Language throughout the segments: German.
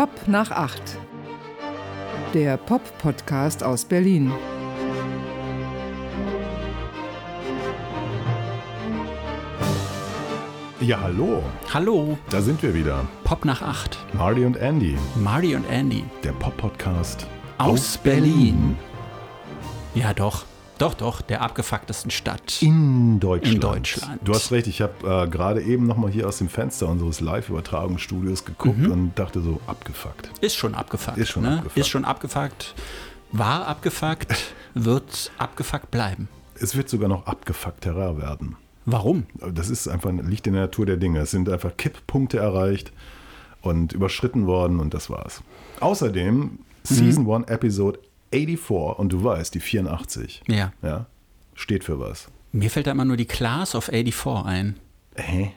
Pop nach acht. Der Pop-Podcast aus Berlin. Ja, hallo. Hallo, Da sind wir wieder. Pop nach acht. Marty und Andy, Marty und Andy der Pop-Podcast aus, Berlin. Ja, doch. Doch, doch, der abgefucktesten Stadt. In Deutschland. In Deutschland. Du hast recht, ich habe äh, gerade eben nochmal hier aus dem Fenster unseres Live-Übertragungsstudios geguckt und dachte so, abgefuckt. Ist schon abgefuckt. Ist schon ne? abgefuckt. Ist schon abgefuckt. War abgefuckt, wird abgefuckt bleiben. Es wird sogar noch abgefuckterer werden. Warum? Das ist einfach, liegt in der Natur der Dinge. Es sind einfach Kipppunkte erreicht und überschritten worden und das war's. Außerdem Season 1, Episode 84 und du weißt, die 84. Ja. Ja, steht für was. Mir fällt da immer nur die Class of 84 ein. Hä?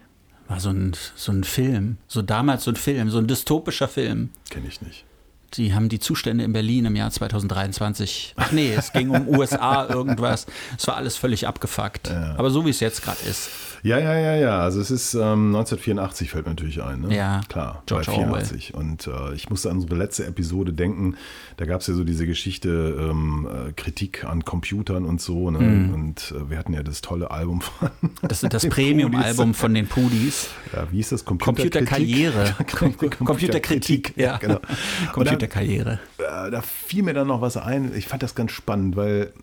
War so ein, so ein Film. So damals so ein Film, so ein dystopischer Film. Kenne ich nicht. Die haben die Zustände in Berlin im Jahr 2023. Ach nee, es ging um USA irgendwas. Es war alles völlig abgefuckt. Aber so wie es jetzt gerade ist. Ja, ja, ja, ja. Also es ist ähm, 1984 fällt mir natürlich ein. Ne? Ja, klar. George bei 84. Und äh, ich musste an unsere letzte Episode denken. Da gab es ja so diese Geschichte ähm, äh, Kritik an Computern und so. Ne? Und äh, wir hatten ja das tolle Album von Das ist das Premium-Album von den Pudis. Ja, wie hieß das? Computerkritik? Computerkarriere. Computerkritik, Computerkritik, ja. Genau. Computerkarriere. äh, da fiel mir dann noch was ein. Ich fand das ganz spannend, weil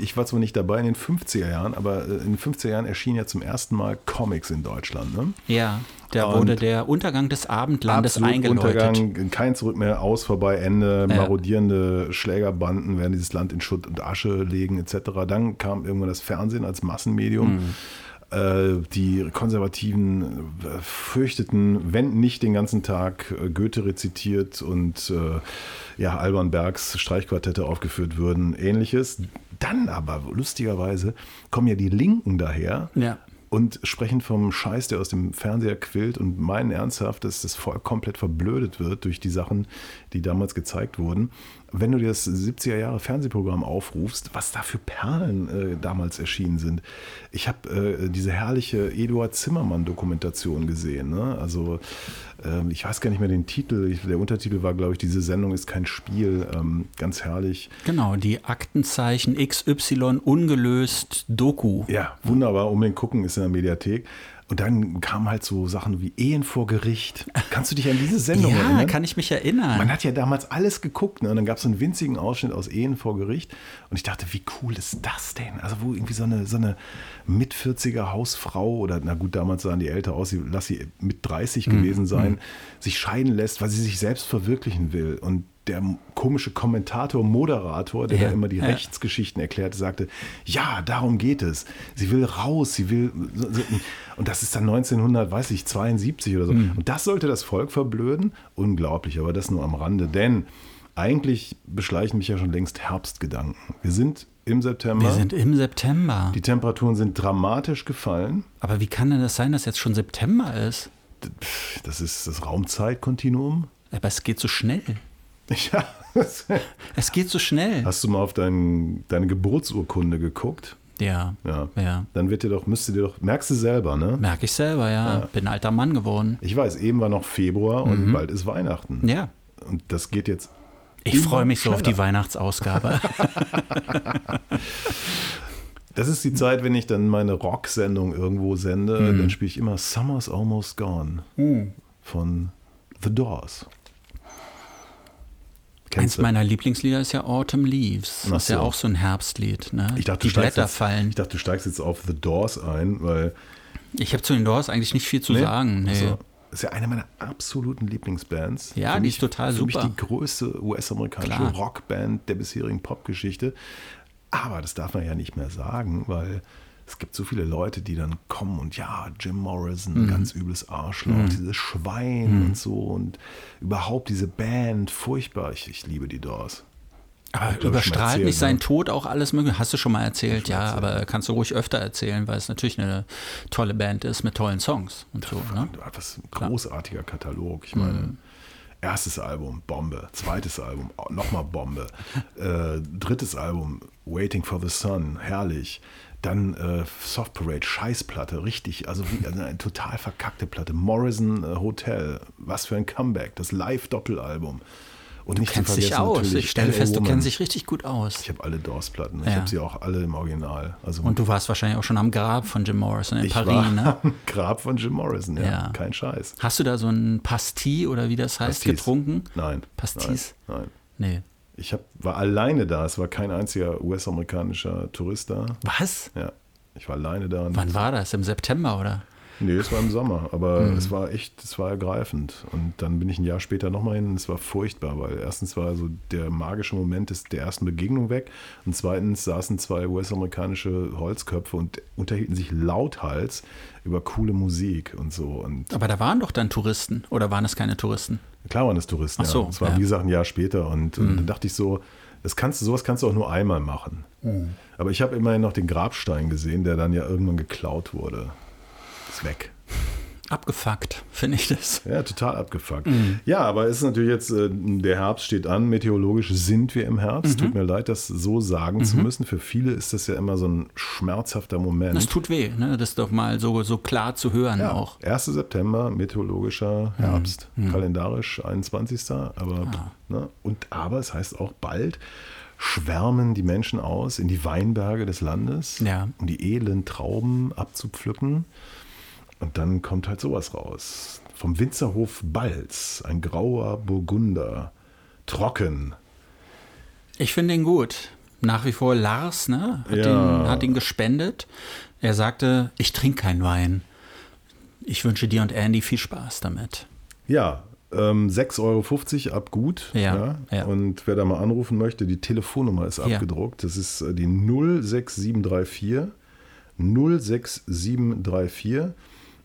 ich war zwar nicht dabei in den 50er Jahren, aber äh, in den 50er Jahren erschienen ja zum ersten Mal Comics in Deutschland. Ne? Ja, da Und wurde der Untergang des Abendlandes eingeläutet. Untergang, kein Zurück mehr, aus, vorbei, Ende, marodierende Schlägerbanden werden dieses Land in Schutt und Asche legen etc. Dann kam irgendwann das Fernsehen als Massenmedium. Äh, Die Konservativen äh, fürchteten, wenn nicht den ganzen Tag Goethe rezitiert und ja, Alban Bergs Streichquartette aufgeführt würden, ähnliches. Dann aber, lustigerweise, kommen ja die Linken daher Ja. und sprechen vom Scheiß, der aus dem Fernseher quillt und meinen ernsthaft, dass das Volk komplett verblödet wird durch die Sachen, die damals gezeigt wurden. Wenn du dir das 70er Jahre Fernsehprogramm aufrufst, was da für Perlen äh, damals erschienen sind. Ich habe äh, diese herrliche Eduard Zimmermann-Dokumentation gesehen. Ne? Also ähm, ich weiß gar nicht mehr den Titel. Ich, der Untertitel war, glaube ich, diese Sendung ist kein Spiel. Ähm, ganz herrlich. Genau, die Aktenzeichen XY ungelöst Doku. Ja, wunderbar. Unbedingt gucken, ist in der Mediathek. Und dann kamen halt so Sachen wie Ehen vor Gericht. Kannst du dich an diese Sendung Ja, erinnern? kann ich mich erinnern. Man hat ja damals alles geguckt. Ne? Und dann gab es so einen winzigen Ausschnitt aus Ehen vor Gericht. Und ich dachte, wie cool ist das denn? Also wo irgendwie so eine, so eine mit 40er Hausfrau oder na gut, damals sahen die älter aus, sie, lass sie mit 30 gewesen sein, sich scheiden lässt, weil sie sich selbst verwirklichen will. Und der komische Kommentator, Moderator, der Ja, da immer die ja. Rechtsgeschichten erklärte, sagte, ja, darum geht es. Sie will raus, sie will. Und das ist dann 1900, weiß ich, 72 oder so. Hm. Und das sollte das Volk verblöden? Unglaublich, aber das nur am Rande. Denn eigentlich beschleichen mich ja schon längst Herbstgedanken. Wir sind im September. Wir sind im September. die Temperaturen sind dramatisch gefallen. Aber wie kann denn das sein, dass jetzt schon September ist? Das ist das Raumzeitkontinuum. Aber es geht so schnell. Ja. Es geht so schnell. Hast du mal auf dein, deine Geburtsurkunde geguckt? Ja. Ja. Ja. Dann wird dir doch, müsste dir doch, merkst du selber, ne? Merke ich selber, ja. Bin ein alter Mann geworden. Ich weiß, eben war noch Februar und bald ist Weihnachten. Mhm. Ja. Und das geht jetzt. Ich freue mich so auf die. Weihnachtsausgabe. Das ist die Zeit, wenn ich dann meine Rock-Sendung irgendwo sende, Mhm. dann spiele ich immer Summer's Almost Gone von The Doors. Eins meiner Lieblingslieder ist ja Autumn Leaves. Ach Das ist ja auch so ein Herbstlied. Ne? Ich dachte, die du steigst Blätter jetzt, fallen. Ich dachte, du steigst jetzt auf The Doors ein, weil Ich habe zu den Doors eigentlich nicht viel zu Nee? sagen. Nee. Also, das ist ja eine meiner absoluten Lieblingsbands. Ja, Für die mich, ist total für super. mich die größte US-amerikanische. Rockband der bisherigen Popgeschichte. Aber das darf man ja nicht mehr sagen, weil es gibt so viele Leute, die dann kommen und ja, Jim Morrison, Mhm. ganz übles Arschloch, dieses Schwein und so und überhaupt diese Band, furchtbar. Ich, ich liebe die Doors. Aber glaub überstrahlt erzählt, nicht sein ne? Tod auch alles mögliche? Hast du schon mal erzählt, ja, erzählt. aber kannst du ruhig öfter erzählen, weil es natürlich eine tolle Band ist mit tollen Songs und so. Ne? Was ein großartiger Katalog. Ich meine, Erstes Album, Bombe. Zweites Album, nochmal Bombe. Äh, drittes Album, Waiting for the Sun, herrlich. Dann äh, Soft Parade, Scheißplatte, richtig, also wie, also eine total verkackte Platte. Morrison äh, Hotel, was für ein Comeback, das Live-Doppelalbum. Und du nicht kennst dich aus. Ich stelle fest, du kennst dich richtig gut aus. Ich habe alle Doors-Platten. Ich ja. habe sie auch alle im Original. Also und du warst wahrscheinlich auch schon am Grab von Jim Morrison in ich Paris, war ne? Am Grab von Jim Morrison, ja. ja. Kein Scheiß. Hast du da so ein Pastis oder wie das heißt Pastis. getrunken? Nein. Pastis? Nein. nein. Nee. Ich hab, war alleine da. Es war kein einziger US-amerikanischer Tourist da. Was? Ja. Ich war alleine da. Wann war das? Im September oder? Nee, es war im Sommer, aber mhm. es war echt, es war ergreifend. Und dann bin ich ein Jahr später nochmal hin und es war furchtbar, weil erstens war so der magische Moment des, der ersten Begegnung weg und zweitens saßen zwei US-amerikanische Holzköpfe und unterhielten sich lauthals über coole Musik und so. Und aber da waren doch dann Touristen oder waren es keine Touristen? Klar waren es Touristen, Ach so, ja. Es war, ja. wie gesagt, ein Jahr später und, mhm. und dann dachte ich so, das kannst du, sowas kannst du auch nur einmal machen. Mhm. Aber ich habe immerhin noch den Grabstein gesehen, der dann ja irgendwann geklaut wurde ist weg. Abgefuckt, finde ich das. Ja, total abgefuckt. Mhm. Ja, aber es ist natürlich jetzt, äh, der Herbst steht an, meteorologisch sind wir im Herbst. Mhm. Tut mir leid, das so sagen mhm. zu müssen. Für viele ist das ja immer so ein schmerzhafter Moment. Das tut weh, ne? das doch mal so, so klar zu hören ja, auch. 1. September, meteorologischer mhm. Herbst, Mhm. kalendarisch 21. Aber, Ah. ne? und, aber es heißt auch bald, schwärmen die Menschen aus in die Weinberge des Landes, Ja. um die edlen Trauben abzupflücken. Und dann kommt halt sowas raus. Vom Winzerhof Balz, ein grauer Burgunder, trocken. Ich finde ihn gut. Nach wie vor Lars, ne? Hat, Ja. ihn, hat ihn gespendet. Er sagte, ich trinke keinen Wein. Ich wünsche dir und Andy viel Spaß damit. Ja, ähm, 6,50 Euro ab gut. Ja, ja. Und wer da mal anrufen möchte, die Telefonnummer ist Ja. abgedruckt. Das ist äh, die 06734 06734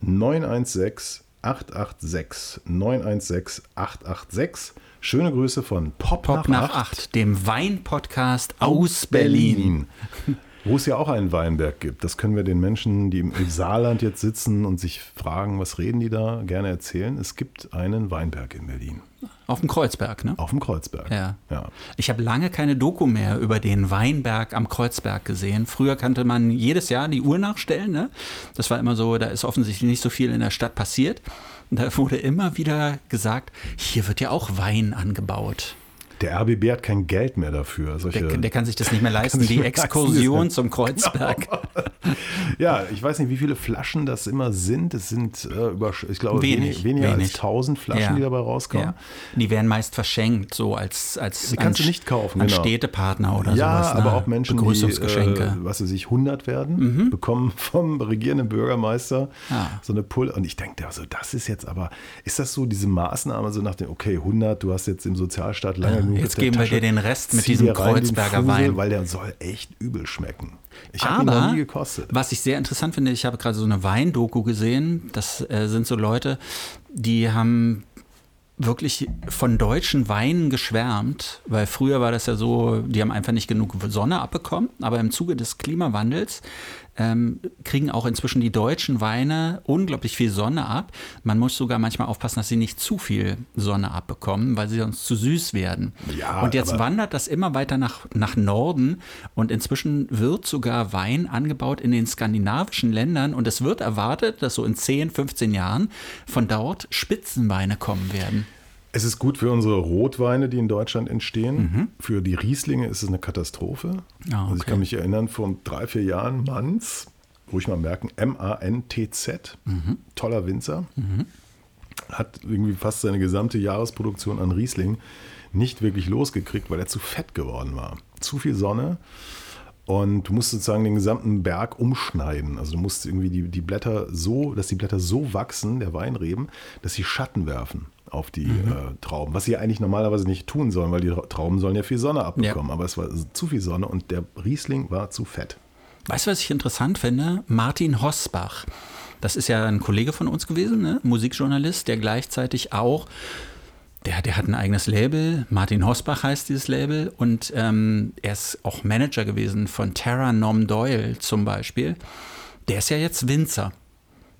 916 886 916 886. Schöne Grüße von Pop, Pop nach 8, dem Wein-Podcast aus Berlin. Wo es ja auch einen Weinberg gibt. Das können wir den Menschen, die im Saarland jetzt sitzen und sich fragen, was reden die da, gerne erzählen. Es gibt einen Weinberg in Berlin. Auf dem Kreuzberg, ne? Auf dem Kreuzberg. Ja. ja. Ich habe lange keine Doku mehr über den Weinberg am Kreuzberg gesehen. Früher kannte man jedes Jahr die Uhr nachstellen. Ne? Das war immer so, da ist offensichtlich nicht so viel in der Stadt passiert. Und da wurde immer wieder gesagt, hier wird ja auch Wein angebaut. Der RBB hat kein Geld mehr dafür. Solche, Der, der kann sich das nicht mehr leisten. sich Die mehr leisten. Exkursion zum Kreuzberg. ja, ich weiß nicht, wie viele Flaschen das immer sind. Es sind äh, über, ich glaube, Wenig, wenig, weniger wenig. als 1000 Flaschen, Ja. die dabei rauskommen. Ja. Die werden meist verschenkt, so als, als Die kannst an, du nicht kaufen, an genau. Städtepartner oder ja, sowas. aber ne? auch Menschen, die, Begrüßungsgeschenke. äh, was weiß ich, 100 werden, bekommen vom regierenden Bürgermeister Ah. so eine Pull. Und ich denke, also das ist jetzt aber, ist das so diese Maßnahme, so nach dem, okay, 100, du hast jetzt im Sozialstaat lange Ja, genug jetzt geben wir dir den Rest mit diesem Kreuzberger Fusel, Wein. Weil der soll echt übel schmecken. Ich habe ihn noch nie gekostet. was ich sehr interessant finde, ich habe gerade so eine Weindoku gesehen. Das äh, sind so Leute, die haben wirklich von deutschen Weinen geschwärmt, weil früher war das ja so, die haben einfach nicht genug Sonne abbekommen, aber im Zuge des Klimawandels ähm, kriegen auch inzwischen die deutschen Weine unglaublich viel Sonne ab. Man muss sogar manchmal aufpassen, dass sie nicht zu viel Sonne abbekommen, weil sie sonst zu süß werden. Ja, und jetzt wandert das immer weiter nach, nach Norden und inzwischen wird sogar Wein angebaut in den skandinavischen Ländern und es wird erwartet, dass so in 10, 15 Jahren von dort Spitzenweine kommen werden. Es ist gut für unsere Rotweine, die in Deutschland entstehen. Für die Rieslinge ist es eine Katastrophe. Ah, Also ich okay. kann mich erinnern, vor drei, vier Jahren Manz, ruhig mal merken, M-A-N-T-Z, toller Winzer, hat irgendwie fast seine gesamte Jahresproduktion an Riesling nicht wirklich losgekriegt, weil er zu fett geworden war. Zu viel Sonne. Und du musst sozusagen den gesamten Berg umschneiden. Also du musst irgendwie die, die Blätter so, dass die Blätter so wachsen, der Weinreben, dass sie Schatten werfen auf die äh, Trauben. Was sie eigentlich normalerweise nicht tun sollen, weil die Trauben sollen ja viel Sonne abbekommen. Aber es war zu viel Sonne und der Riesling war zu fett. Weißt du, was ich interessant finde? Martin Hosbach. Das ist ja ein Kollege von uns gewesen, ne? Musikjournalist, der gleichzeitig auch, der, der hat ein eigenes Label, Martin Hosbach heißt dieses Label, und ähm, er ist auch Manager gewesen von Tara Nom Doyle zum Beispiel. Der ist ja jetzt Winzer.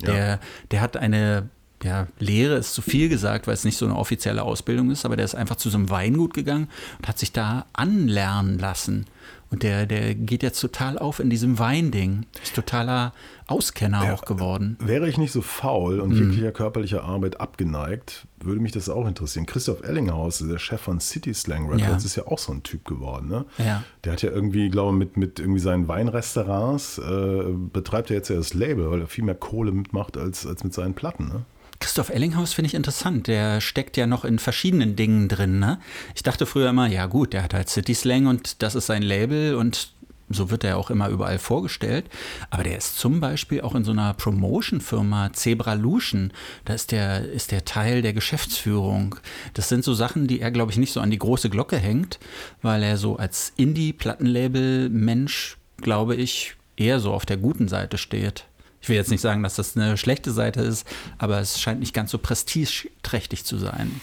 Der, der hat eine ja, Lehre ist zu viel gesagt, weil es nicht so eine offizielle Ausbildung ist, aber der ist einfach zu so einem Weingut gegangen und hat sich da anlernen lassen. Und der, der geht jetzt total auf in diesem Weinding. Ist totaler Auskenner ja, auch geworden. Wäre ich nicht so faul und mhm. jeglicher körperlicher Arbeit abgeneigt, würde mich das auch interessieren. Christoph Ellinghaus, der Chef von City Slang Records, ja. ist ja auch so ein Typ geworden. Ne? Ja. Der hat ja irgendwie, glaube ich, mit, mit irgendwie seinen Weinrestaurants äh, betreibt er jetzt ja das Label, weil er viel mehr Kohle mitmacht als, als mit seinen Platten. Ne? Christoph Ellinghaus finde ich interessant. Der steckt ja noch in verschiedenen Dingen drin. Ne? Ich dachte früher immer, ja gut, der hat halt City Slang und das ist sein Label und so wird er auch immer überall vorgestellt. Aber der ist zum Beispiel auch in so einer Promotion-Firma, Zebralution. Da ist der, ist der Teil der Geschäftsführung. Das sind so Sachen, die er, glaube ich, nicht so an die große Glocke hängt, weil er so als Indie-Plattenlabel-Mensch, glaube ich, eher so auf der guten Seite steht. Ich will jetzt nicht sagen, dass das eine schlechte Seite ist, aber es scheint nicht ganz so prestigeträchtig zu sein.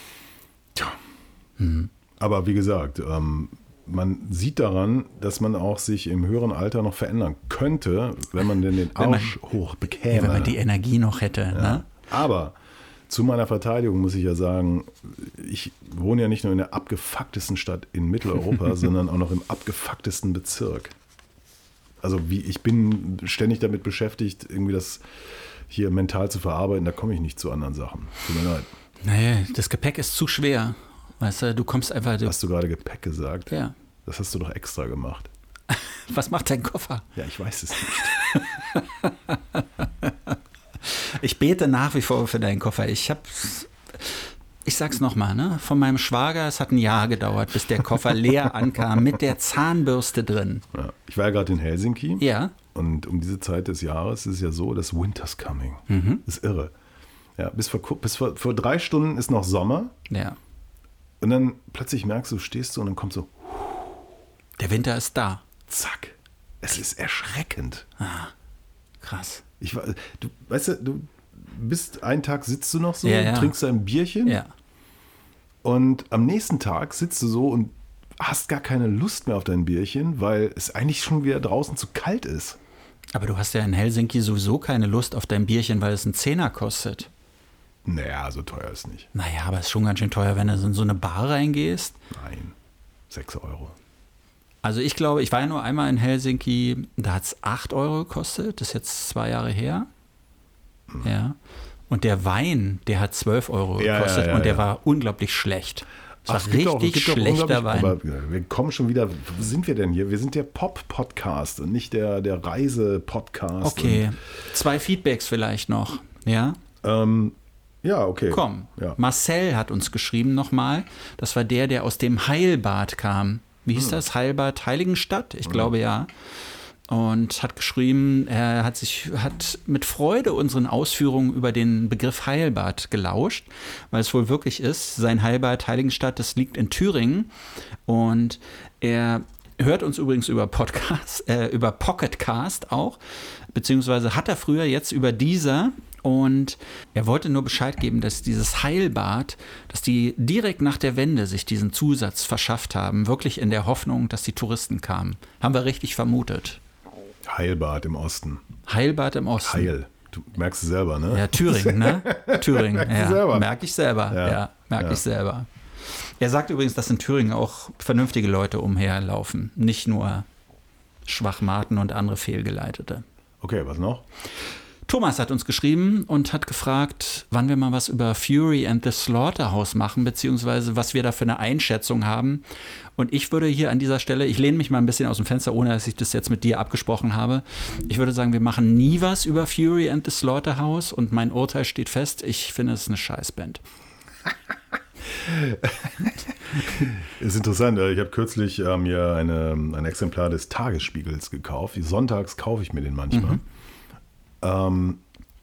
Tja. Mhm. Aber wie gesagt, ähm, man sieht daran, dass man auch sich im höheren Alter noch verändern könnte, wenn man denn den Arsch man, hoch bekäme. wenn man die Energie noch hätte. Ja. Ne? Aber zu meiner Verteidigung muss ich ja sagen, ich wohne ja nicht nur in der abgefucktesten Stadt in Mitteleuropa, sondern auch noch im abgefucktesten Bezirk also wie ich bin ständig damit beschäftigt, irgendwie das hier mental zu verarbeiten, da komme ich nicht zu anderen Sachen. Tut mir leid. Nee, das Gepäck ist zu schwer. Weißt du, du kommst einfach. Du hast du gerade Gepäck gesagt? Ja. Das hast du doch extra gemacht. Was macht dein Koffer? Ja, ich weiß es nicht. ich bete nach wie vor für deinen Koffer. Ich habe ich sag's nochmal, ne? Von meinem Schwager, es hat ein Jahr gedauert, bis der Koffer leer ankam, mit der Zahnbürste drin. Ja, ich war ja gerade in Helsinki. Ja. Und um diese Zeit des Jahres ist es ja so, dass Winter's coming. Mhm. Das ist irre. Ja, bis, vor, bis vor, vor drei Stunden ist noch Sommer. Ja. Und dann plötzlich merkst du, stehst du und dann kommt so. Der Winter ist da. Zack. Es ist erschreckend. Ah, krass. Ich war, du, weißt du, du bist einen Tag sitzt du noch so, ja, ja. trinkst ein Bierchen. Ja. Und am nächsten Tag sitzt du so und hast gar keine Lust mehr auf dein Bierchen, weil es eigentlich schon wieder draußen zu kalt ist. Aber du hast ja in Helsinki sowieso keine Lust auf dein Bierchen, weil es einen Zehner kostet. Naja, so teuer ist nicht. Naja, aber es ist schon ganz schön teuer, wenn du in so eine Bar reingehst. Nein, 6 Euro. Also ich glaube, ich war ja nur einmal in Helsinki, da hat es 8 Euro gekostet, das ist jetzt zwei Jahre her. Mhm. Ja. Und der Wein, der hat 12 Euro ja, gekostet ja, ja, und der war unglaublich schlecht. Das war richtig auch, schlechter Wein. Aber wir kommen schon wieder, wo sind wir denn hier? Wir sind der Pop-Podcast und nicht der, der Reise-Podcast. Okay, zwei Feedbacks vielleicht noch, ja? Ähm, ja, okay. Komm, Marcel hat uns geschrieben nochmal. Das war der, der aus dem Heilbad kam. Wie hieß hm. das? Heilbad Heiligenstadt? Ich hm. glaube ja und hat geschrieben, er hat sich hat mit Freude unseren Ausführungen über den Begriff Heilbad gelauscht, weil es wohl wirklich ist. Sein Heilbad Heiligenstadt, das liegt in Thüringen und er hört uns übrigens über Podcast, äh, über Pocketcast auch, beziehungsweise hat er früher jetzt über dieser und er wollte nur Bescheid geben, dass dieses Heilbad, dass die direkt nach der Wende sich diesen Zusatz verschafft haben, wirklich in der Hoffnung, dass die Touristen kamen. Haben wir richtig vermutet. Heilbad im Osten. Heilbad im Osten. Heil. Du merkst es selber, ne? Ja, Thüringen, ne? Thüringen. ja, merke ich selber. Ja, ja merke ja. ich selber. Er sagt übrigens, dass in Thüringen auch vernünftige Leute umherlaufen, nicht nur Schwachmaten und andere Fehlgeleitete. Okay, was noch? Thomas hat uns geschrieben und hat gefragt, wann wir mal was über Fury and the Slaughterhouse machen, beziehungsweise was wir da für eine Einschätzung haben. Und ich würde hier an dieser Stelle, ich lehne mich mal ein bisschen aus dem Fenster, ohne dass ich das jetzt mit dir abgesprochen habe. Ich würde sagen, wir machen nie was über Fury and the Slaughterhouse und mein Urteil steht fest. Ich finde es eine Scheißband. ist interessant. Ich habe kürzlich äh, mir eine, ein Exemplar des Tagesspiegels gekauft. Sonntags kaufe ich mir den manchmal. Mhm. Ähm,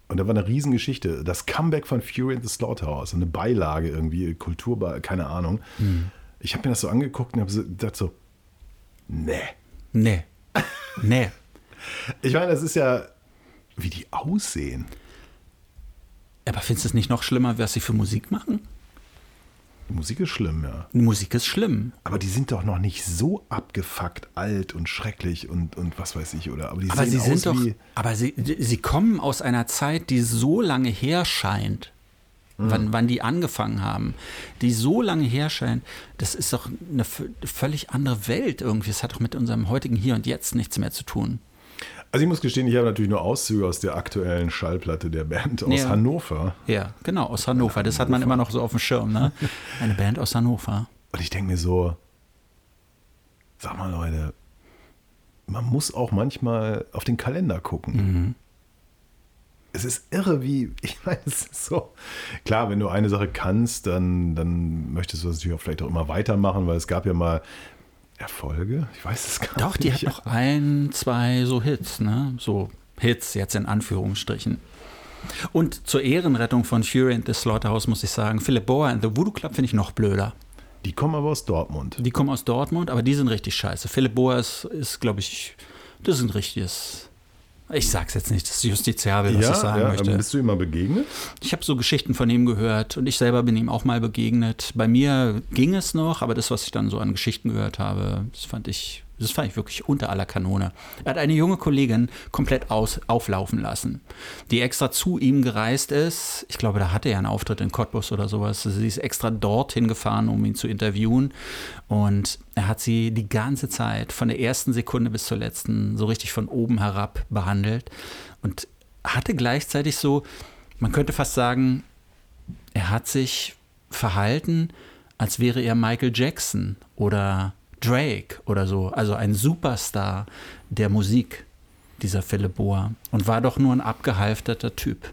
und da war eine Riesengeschichte. Das Comeback von Fury in the Slaughterhouse, eine Beilage irgendwie, Kultur, keine Ahnung. Hm. Ich habe mir das so angeguckt und habe so, gedacht so, nee. Nee. Nee. ich meine, das ist ja, wie die aussehen. Aber findest du es nicht noch schlimmer, was sie für Musik machen? Die Musik ist schlimm, ja. Musik ist schlimm. Aber die sind doch noch nicht so abgefuckt, alt und schrecklich und, und was weiß ich, oder? Aber, die aber sie sind doch, aber sie, sie kommen aus einer Zeit, die so lange her scheint. wann, wann die angefangen haben, die so lange herscheinen, das ist doch eine völlig andere Welt irgendwie. Es hat doch mit unserem heutigen Hier und Jetzt nichts mehr zu tun. Also ich muss gestehen, ich habe natürlich nur Auszüge aus der aktuellen Schallplatte der Band aus Ja. Hannover. Ja, genau, aus Hannover. Das hat man immer noch so auf dem Schirm, ne? Eine Band aus Hannover. Und ich denke mir so, sag mal Leute, man muss auch manchmal auf den Kalender gucken. Es ist irre, wie, ich meine, es ist so, klar, wenn du eine Sache kannst, dann, dann möchtest du das natürlich auch vielleicht auch immer weitermachen, weil es gab ja mal Erfolge, ich weiß es gar Doch, die nicht. hat noch ein, zwei so Hits, ne? So Hits jetzt in Anführungsstrichen. Und zur Ehrenrettung von Fury and the Slaughterhouse muss ich sagen, Philip Boer and the Voodoo Club finde ich noch blöder. Die kommen aber aus Dortmund. Die kommen aus Dortmund, aber die sind richtig scheiße. Philipp Boer ist, ist glaube ich, das ist ein richtiges. Ich sag's jetzt nicht, das ist justiziabel, was ich sagen ja, möchte. bist du ihm mal begegnet? Ich habe so Geschichten von ihm gehört und ich selber bin ihm auch mal begegnet. Bei mir ging es noch, aber das, was ich dann so an Geschichten gehört habe, das fand ich, das fand ich wirklich unter aller Kanone. Er hat eine junge Kollegin komplett aus, auflaufen lassen, die extra zu ihm gereist ist. Ich glaube, da hatte er einen Auftritt in Cottbus oder sowas. Sie ist extra dorthin gefahren, um ihn zu interviewen. Und er hat sie die ganze Zeit, von der ersten Sekunde bis zur letzten, so richtig von oben herab behandelt. Und hatte gleichzeitig so, man könnte fast sagen, er hat sich verhalten, als wäre er Michael Jackson oder Drake oder so, also ein Superstar der Musik, dieser Philipp Boa. Und war doch nur ein abgehalfterter Typ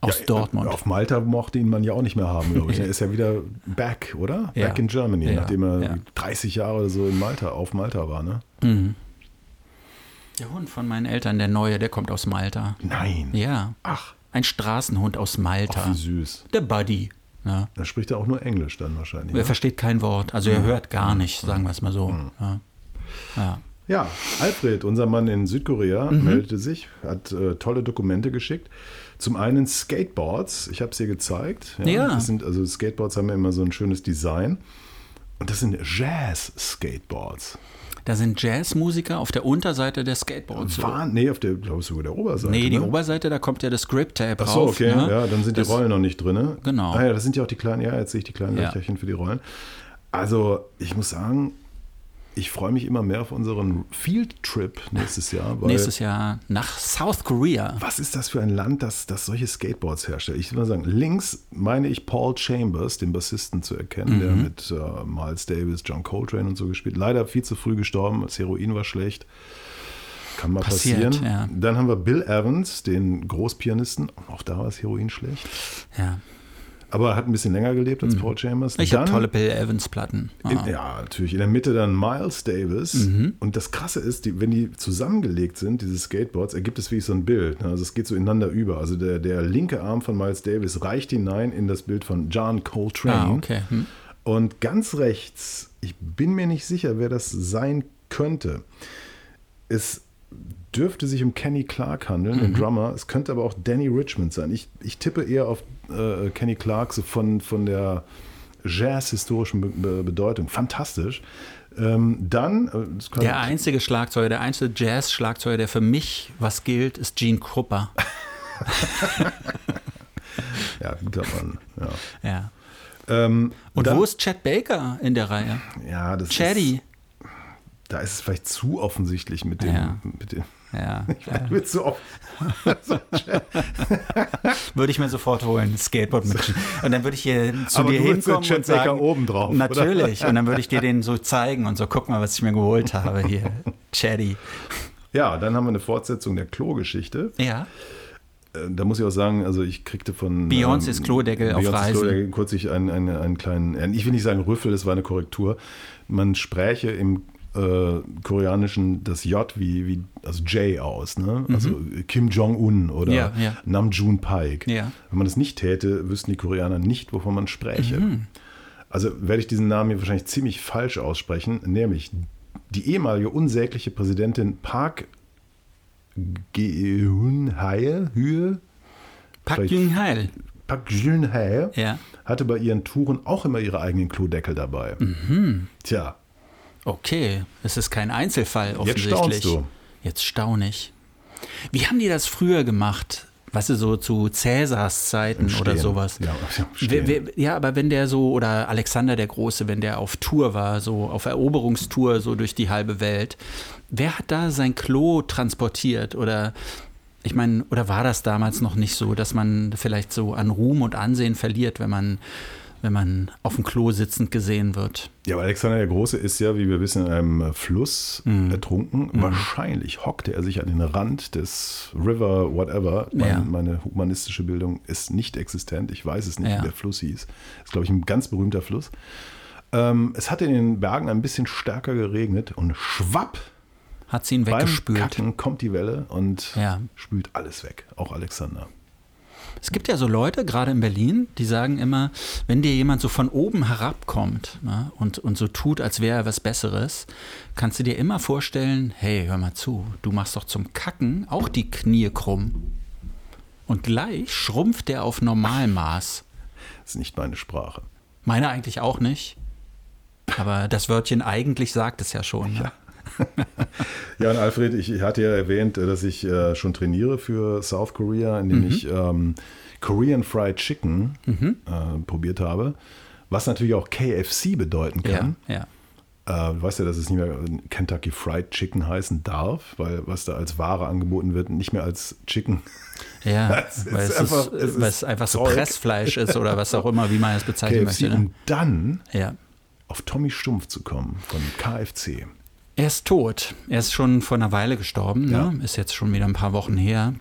aus Ja, Dortmund. Auf Malta mochte ihn man ja auch nicht mehr haben, glaube ich. Er ist ja wieder back, oder? Ja. Back in Germany, Ja, nachdem er ja. 30 Jahre oder so in Malta, auf Malta war, ne? Mhm. Der Hund von meinen Eltern, der neue, der kommt aus Malta. Nein. Ja, Ach, ein Straßenhund aus Malta. ach, wie süß. Der Buddy. Ja. Da spricht er auch nur Englisch dann wahrscheinlich. Er ne? versteht kein Wort, also er hört gar nicht, sagen wir es mal so. Ja. Ja. Ja, Alfred, unser Mann in Südkorea, Mhm. meldete sich, hat äh, tolle Dokumente geschickt. Zum einen Skateboards, ich habe es dir gezeigt. Ja. Das sind, also Skateboards haben ja immer so ein schönes Design. Und das sind Jazz-Skateboards. Da sind Jazzmusiker auf der Unterseite der Skateboards. War, nee, auf der, glaube ich, sogar der Oberseite. Nee, die ne? Oberseite, da kommt ja das Grip-Tape Ach so, okay, ne? ja, dann sind Das- die Rollen noch nicht drin. Genau. Ah ja, das sind ja auch die kleinen, ja, jetzt sehe ich die kleinen Ja. Löcherchen für die Rollen. Also, ich muss sagen, ich freue mich immer mehr auf unseren Field Trip nächstes Jahr. Nächstes Jahr nach South Korea. Was ist das für ein Land, das, das solche Skateboards herstellt? Ich will mal sagen, links meine ich Paul Chambers, den Bassisten, zu erkennen, der mit äh, Miles Davis, John Coltrane und so gespielt. Leider viel zu früh gestorben, das Heroin war schlecht. Kann mal Passiert, passieren. ja. Dann haben wir Bill Evans, den Großpianisten. Auch da war das Heroin schlecht. Ja. Aber er hat ein bisschen länger gelebt als Paul Chambers. Ich habe tolle Bill Evans-Platten. Ah. ja, natürlich. In der Mitte dann Miles Davis. Mhm. Und das Krasse ist, die, wenn die zusammengelegt sind, diese Skateboards, ergibt es wie so ein Bild. ne? Also es geht so ineinander über. Also der, der linke Arm von Miles Davis reicht hinein in das Bild von John Coltrane. Ah, okay. Hm. Und ganz rechts, ich bin mir nicht sicher, wer das sein könnte. Es dürfte sich um Kenny Clark handeln, Mhm. den Drummer. Es könnte aber auch Danny Richmond sein. Ich, ich tippe eher auf äh, Kenny Clark so von, von der Jazz-historischen Be Be Bedeutung. Fantastisch. Ähm, dann, äh, Der einzige Schlagzeuger, der einzige Jazz-Schlagzeuger, der für mich was gilt, ist Gene Krupper. ja, guter Mann. Ja. Ja. Ähm, Und dann, wo ist Chad Baker in der Reihe? ja, das Chaddy. Ist, da ist es vielleicht zu offensichtlich mit dem. Ja. Mit dem Ja. ja. mit so off Würde ich mir sofort holen, Skateboard mit. Und dann würde ich hier zu Aber dir hinkommen den und sagen, oben drauf, oder? Natürlich. Und dann würde ich dir den so zeigen und so, guck mal, was ich mir geholt habe hier. Chaddy. Ja, dann haben wir eine Fortsetzung der Klo-Geschichte. Ja. Äh, Da muss ich auch sagen, also ich kriegte von Beyoncés Klodeckel auf Reisen. Klodeckel kürzlich einen, einen, einen kleinen, äh, ich will nicht sagen Rüffel, das war eine Korrektur. Man spräche im äh, Koreanischen das J wie, wie also J aus, ne? Also Kim Jong-un oder Mhm. Ja, ja. Nam June Paik. Ja. Wenn man das nicht täte, wüssten die Koreaner nicht, wovon man spräche. Mhm. Also werde ich diesen Namen hier wahrscheinlich ziemlich falsch aussprechen, nämlich die ehemalige unsägliche Präsidentin Park Pak Vielleicht- Jung Heil. Park Geun-hye, Ja. hatte bei ihren Touren auch immer ihre eigenen Klodeckel dabei. Mhm. Tja, Okay, es ist kein Einzelfall Jetzt offensichtlich. staunst du. Jetzt staune ich. Wie haben die das früher gemacht weißt du, so zu Cäsars Zeiten oder sowas. Ja, ja, aber wenn der so, oder Alexander der Große, wenn der auf Tour war, so auf Eroberungstour, so durch die halbe Welt, wer hat da sein Klo transportiert? Oder ich meine, oder war das damals noch nicht so, dass man vielleicht so an Ruhm und Ansehen verliert, wenn man, wenn man auf dem Klo sitzend gesehen wird? Ja, aber Alexander der Große ist ja, wie wir wissen, in einem Fluss Mhm. ertrunken. Wahrscheinlich hockte er sich an den Rand des River, whatever. Mein, Ja. Meine humanistische Bildung ist nicht existent. Ich weiß es nicht, Ja. wie der Fluss hieß. Ist, glaube ich, ein ganz berühmter Fluss. Ähm, es hatte in den Bergen ein bisschen stärker geregnet und schwapp Hat sie ihn beim weggespült? Kacken kommt die Welle und Ja. spült alles weg. Auch Alexander. Es gibt ja so Leute, gerade in Berlin, die sagen immer, wenn dir jemand so von oben herabkommt ne, und, und so tut, als wäre er was Besseres, kannst du dir immer vorstellen, hey, hör mal zu, du machst doch zum Kacken auch die Knie krumm. Und gleich schrumpft der auf Normalmaß. Das ist nicht meine Sprache. Meine eigentlich auch nicht. Aber das Wörtchen eigentlich sagt es ja schon. Ne? Ja, und Alfred, ich, hatte ja erwähnt, äh, dass ich äh, schon trainiere für South Korea, indem ich ähm, Korean Fried Chicken äh, probiert habe, was natürlich auch KFC bedeuten Ja, kann. ja. Äh, du weißt ja, dass es nicht mehr Kentucky Fried Chicken heißen darf, weil was da als Ware angeboten wird, nicht mehr als Chicken. Ja, Es weil es, einfach- ist, es weil es einfach so Zeug. Pressfleisch ist oder was auch immer, wie man es bezeichnen KFC, möchte. Ne? um dann Ja. auf Tommy Stumpf zu kommen von KFC. Er ist tot. Er ist schon vor einer Weile gestorben. Ja. Ne? Ist jetzt schon wieder ein paar Wochen her.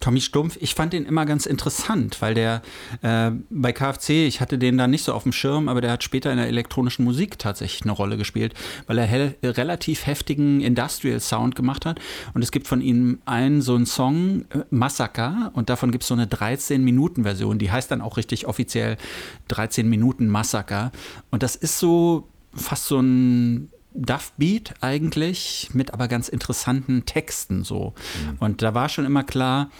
Tommy Stumpf, ich fand den immer ganz interessant, weil der äh, bei KFC, ich hatte den da nicht so auf dem Schirm, aber der hat später in der elektronischen Musik tatsächlich eine Rolle gespielt, weil er hell, relativ heftigen Industrial Sound gemacht hat. Und es gibt von ihm einen so einen Song, äh, Massaker, und davon gibt es so eine 13-Minuten-Version, die heißt dann auch richtig offiziell 13 Minuten Massaker. Und das ist so fast so ein Duff Beat eigentlich, mit aber ganz interessanten Texten so. Und da war schon immer klar,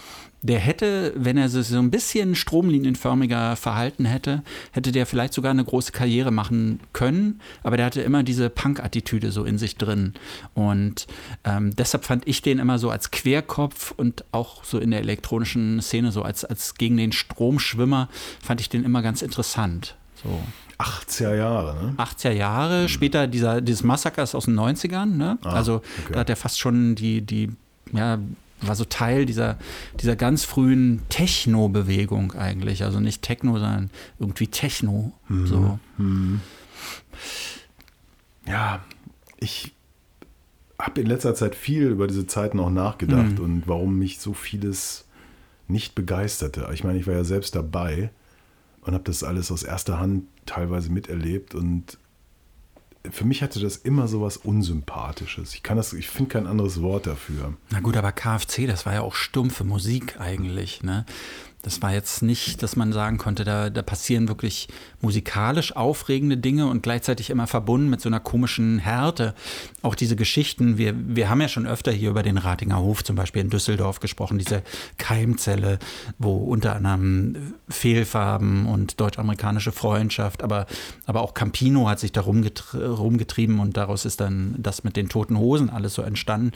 der hätte, wenn er sich so ein bisschen stromlinienförmiger verhalten hätte, hätte der vielleicht sogar eine große Karriere machen können. Aber der hatte immer diese Punk-Attitüde so in sich drin. Und ähm, deshalb fand ich den immer so als Querkopf und auch so in der elektronischen Szene so als, als gegen den Stromschwimmer fand ich den immer ganz interessant. So. 80er Jahre, ne? 80er Jahre, später dieser, dieses Massaker ist aus den 90ern, ne? Ah, also okay. da hat er fast schon die, die, ja, war so Teil dieser, dieser ganz frühen Techno-Bewegung eigentlich. Also nicht Techno, sondern irgendwie Techno. So. Ja, ich habe in letzter Zeit viel über diese Zeit noch nachgedacht Mhm. und warum mich so vieles nicht begeisterte. Ich meine, ich war ja selbst dabei und habe das alles aus erster Hand teilweise miterlebt und für mich hatte das immer so was Unsympathisches. Ich kann das, ich finde kein anderes Wort dafür. Na gut, aber KFC, das war ja auch stumpfe Musik eigentlich, ne? Das war jetzt nicht, dass man sagen konnte, da, da passieren wirklich musikalisch aufregende Dinge und gleichzeitig immer verbunden mit so einer komischen Härte. Auch diese Geschichten, wir, wir haben ja schon öfter hier über den Ratinger Hof zum Beispiel in Düsseldorf gesprochen, diese Keimzelle, wo unter anderem Fehlfarben und deutsch-amerikanische Freundschaft, aber, aber auch Campino hat sich da rumgetr rumgetrieben und daraus ist dann das mit den toten Hosen alles so entstanden.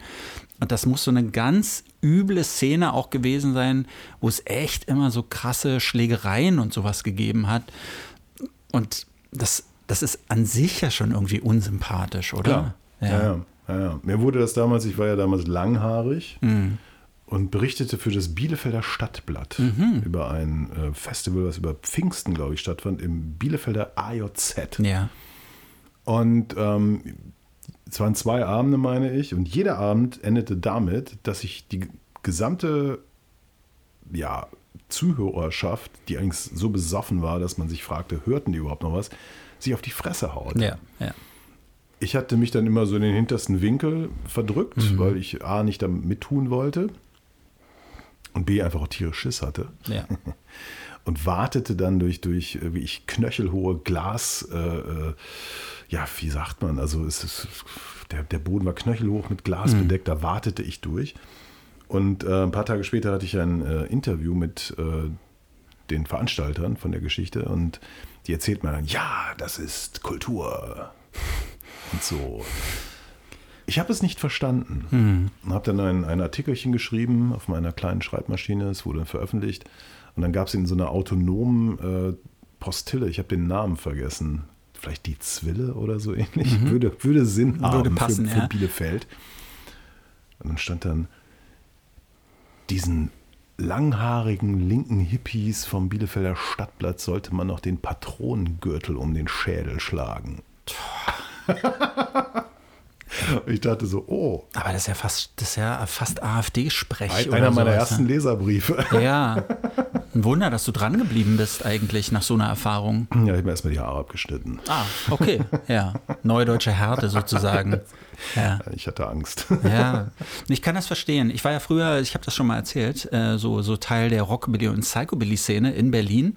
Und das muss so eine ganz üble Szene auch gewesen sein, wo es echt immer so krasse Schlägereien und sowas gegeben hat. Und das, das ist an sich ja schon irgendwie unsympathisch, oder? Ja, ja, ja, ja. Mir wurde das damals, ich war ja damals langhaarig und berichtete für das Bielefelder Stadtblatt über ein äh, Festival, was über Pfingsten, glaube ich, stattfand, im Bielefelder AJZ. Ja. Und ähm, es waren zwei Abende, meine ich, und jeder Abend endete damit, dass ich die gesamte ja, Zuhörerschaft, die eigentlich so besoffen war, dass man sich fragte, hörten die überhaupt noch was, sich auf die Fresse haut. Ja, ja. Ich hatte mich dann immer so in den hintersten Winkel verdrückt, weil ich A nicht damit mittun wollte und B einfach auch tierisch Schiss hatte ja. und wartete dann durch, durch äh, wie ich knöchelhohe Glas, äh, äh, ja, wie sagt man, also es ist, der, der Boden war knöchelhoch mit Glas bedeckt, da wartete ich durch. Und äh, ein paar Tage später hatte ich ein äh, Interview mit äh, den Veranstaltern von der Geschichte und die erzählt mir dann, ja, das ist Kultur und so. Ich habe es nicht verstanden. Mhm. Habe dann ein, ein Artikelchen geschrieben auf meiner kleinen Schreibmaschine, es wurde veröffentlicht. Und dann gab es in so einer autonomen äh, Postille, ich habe den Namen vergessen, vielleicht die Zwille oder so ähnlich, mhm. würde, würde Sinn haben würde passen, für, für ja. Bielefeld. Und dann stand dann, diesen langhaarigen linken Hippies vom Bielefelder Stadtblatt sollte man noch den Patronengürtel um den Schädel schlagen. ich dachte so, oh. Aber das ist ja fast, das ist ja fast AfD-Sprech. Ein, einer meiner sowas. ersten Leserbriefe. Ja. Ein Wunder, dass du dran geblieben bist eigentlich nach so einer Erfahrung. Ja, ich habe mir erstmal die Haare abgeschnitten. Ah, okay. Ja. Neudeutsche Härte sozusagen. Ja. Ich hatte Angst. Ja, ich kann das verstehen. Ich war ja früher, ich habe das schon mal erzählt, äh, so, so Teil der Rockabilly- und Psychobilly-Szene in Berlin.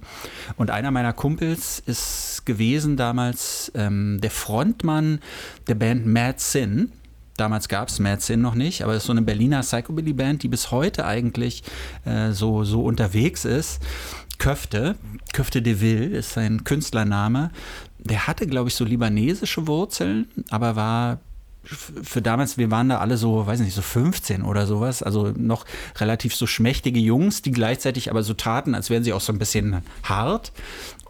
Und einer meiner Kumpels ist gewesen damals ähm, der Frontmann der Band Mad Sin. Damals gab es Mad Sin noch nicht, aber es ist so eine Berliner Psychobilly-Band, die bis heute eigentlich äh, so, so unterwegs ist. Köfte, Köfte de Ville ist sein Künstlername. Der hatte, glaube ich, so libanesische Wurzeln, aber war für damals, wir waren da alle so, weiß nicht, so 15 oder sowas, also noch relativ so schmächtige Jungs, die gleichzeitig aber so taten, als wären sie auch so ein bisschen hart.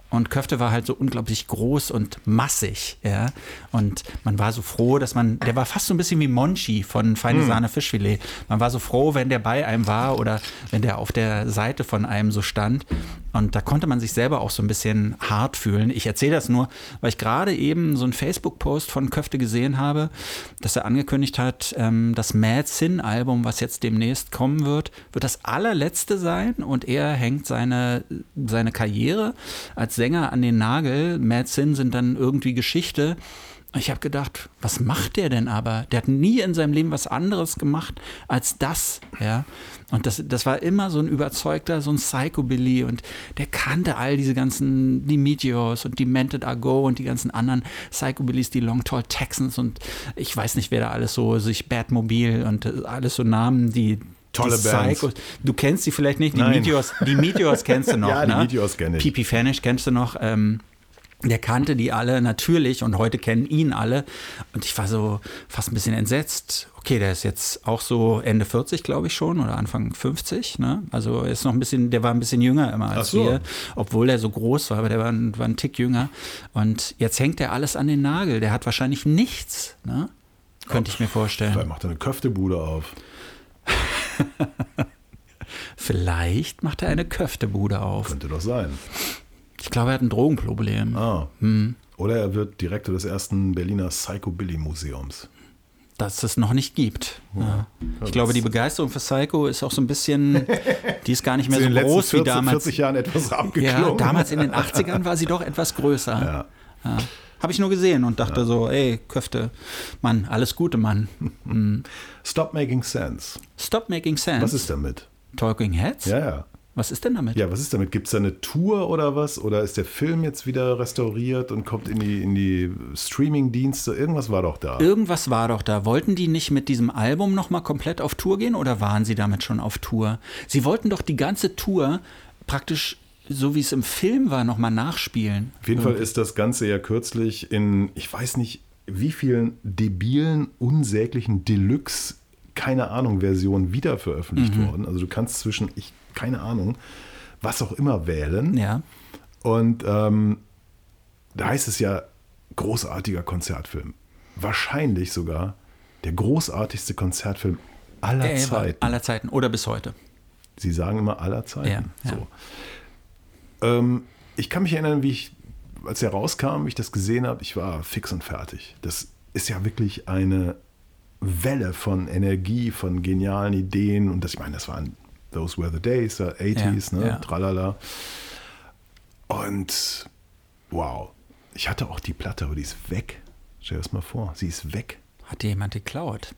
Und Köfte war halt so unglaublich groß und massig, ja. Und man war so froh, dass man, der war fast so ein bisschen wie Monchi von Feine hm. Sahne Fischfilet. Man war so froh, wenn der bei einem war oder wenn der auf der Seite von einem so stand. Und da konnte man sich selber auch so ein bisschen hart fühlen. Ich erzähle das nur, weil ich gerade eben so einen Facebook-Post von Köfte gesehen habe, dass er angekündigt hat, ähm, das Mad Sin-Album, was jetzt demnächst kommen wird, wird das allerletzte sein und er hängt seine, seine Karriere als Sänger an den Nagel. Mad Sin sind dann irgendwie Geschichte. Ich habe gedacht, was macht der denn aber? Der hat nie in seinem Leben was anderes gemacht als das, ja. Und das, das war immer so ein überzeugter, so ein Psychobilly und der kannte all diese ganzen, die Meteors und die Mented Argo und die ganzen anderen Psychobillys, die Long Tall Texans und ich weiß nicht, wer da alles so, sich Batmobil und alles so Namen, die Tolle die Bands. Psychos. Du kennst sie vielleicht nicht, die Nein. Meteors, die Meteors kennst du noch, ja, die ne? Meteors kenne ich. Pipi Fanish kennst du noch, ähm, der kannte die alle natürlich und heute kennen ihn alle. Und ich war so fast ein bisschen entsetzt. Okay, der ist jetzt auch so Ende 40, glaube ich schon, oder Anfang 50. Ne? Also er ist noch ein bisschen, der war ein bisschen jünger immer als so. wir, obwohl er so groß war, aber der war, ein- war ein Tick jünger. Und jetzt hängt er alles an den Nagel. Der hat wahrscheinlich nichts, ne? Könnte ich mir vorstellen. Vielleicht macht er eine Köftebude auf. Vielleicht macht er eine Köftebude auf. Könnte doch sein. Ich glaube, er hat ein Drogenproblem. Ah. Hm. Oder er wird Direktor des ersten Berliner Psychobilly-Museums. dass es noch nicht gibt. Ja. Ich glaube, die Begeisterung für Psycho ist auch so ein bisschen, die ist gar nicht mehr in so groß 40, wie damals. 40 Jahren etwas Ja, abgeklungen. damals in den 80ern war sie doch etwas größer. Ja. Ja. Habe ich nur gesehen und dachte so, ey, Köfte, Mann, alles Gute, Mann. Mhm. Stop Making Sense. Stop making sense. Was ist damit? Talking Heads? Ja, ja. Was ist denn damit? Ja, was ist damit? Gibt es da eine Tour oder was? Oder ist der Film jetzt wieder restauriert und kommt in die, in die Streaming-Dienste? Irgendwas war doch da. Irgendwas war doch da. Wollten die nicht mit diesem Album nochmal komplett auf Tour gehen oder waren sie damit schon auf Tour? Sie wollten doch die ganze Tour praktisch, so wie es im Film war, nochmal nachspielen. Auf jeden Fall ist das Ganze ja kürzlich in, ich weiß nicht, wie vielen debilen, unsäglichen Deluxe, keine Ahnung, Versionen wieder veröffentlicht worden. Also du kannst zwischen, ich, keine Ahnung, was auch immer wählen. Ja. Und ähm, da heißt es ja großartiger Konzertfilm. Wahrscheinlich sogar der großartigste Konzertfilm aller Ever, Zeiten. Aller Zeiten oder bis heute. Sie sagen immer aller Zeiten. Ja, ja. So. Ähm, ich kann mich erinnern, wie ich, als er rauskam, wie ich das gesehen habe, ich war fix und fertig. Das ist ja wirklich eine Welle von Energie, von genialen Ideen. Und das, ich meine, das waren Those Were the Days, äh, 80s, Ja, ne? ja. Tralala. Und wow, ich hatte auch die Platte, aber die ist weg. Stell dir das mal vor, sie ist weg. Hat dir jemand geklaut?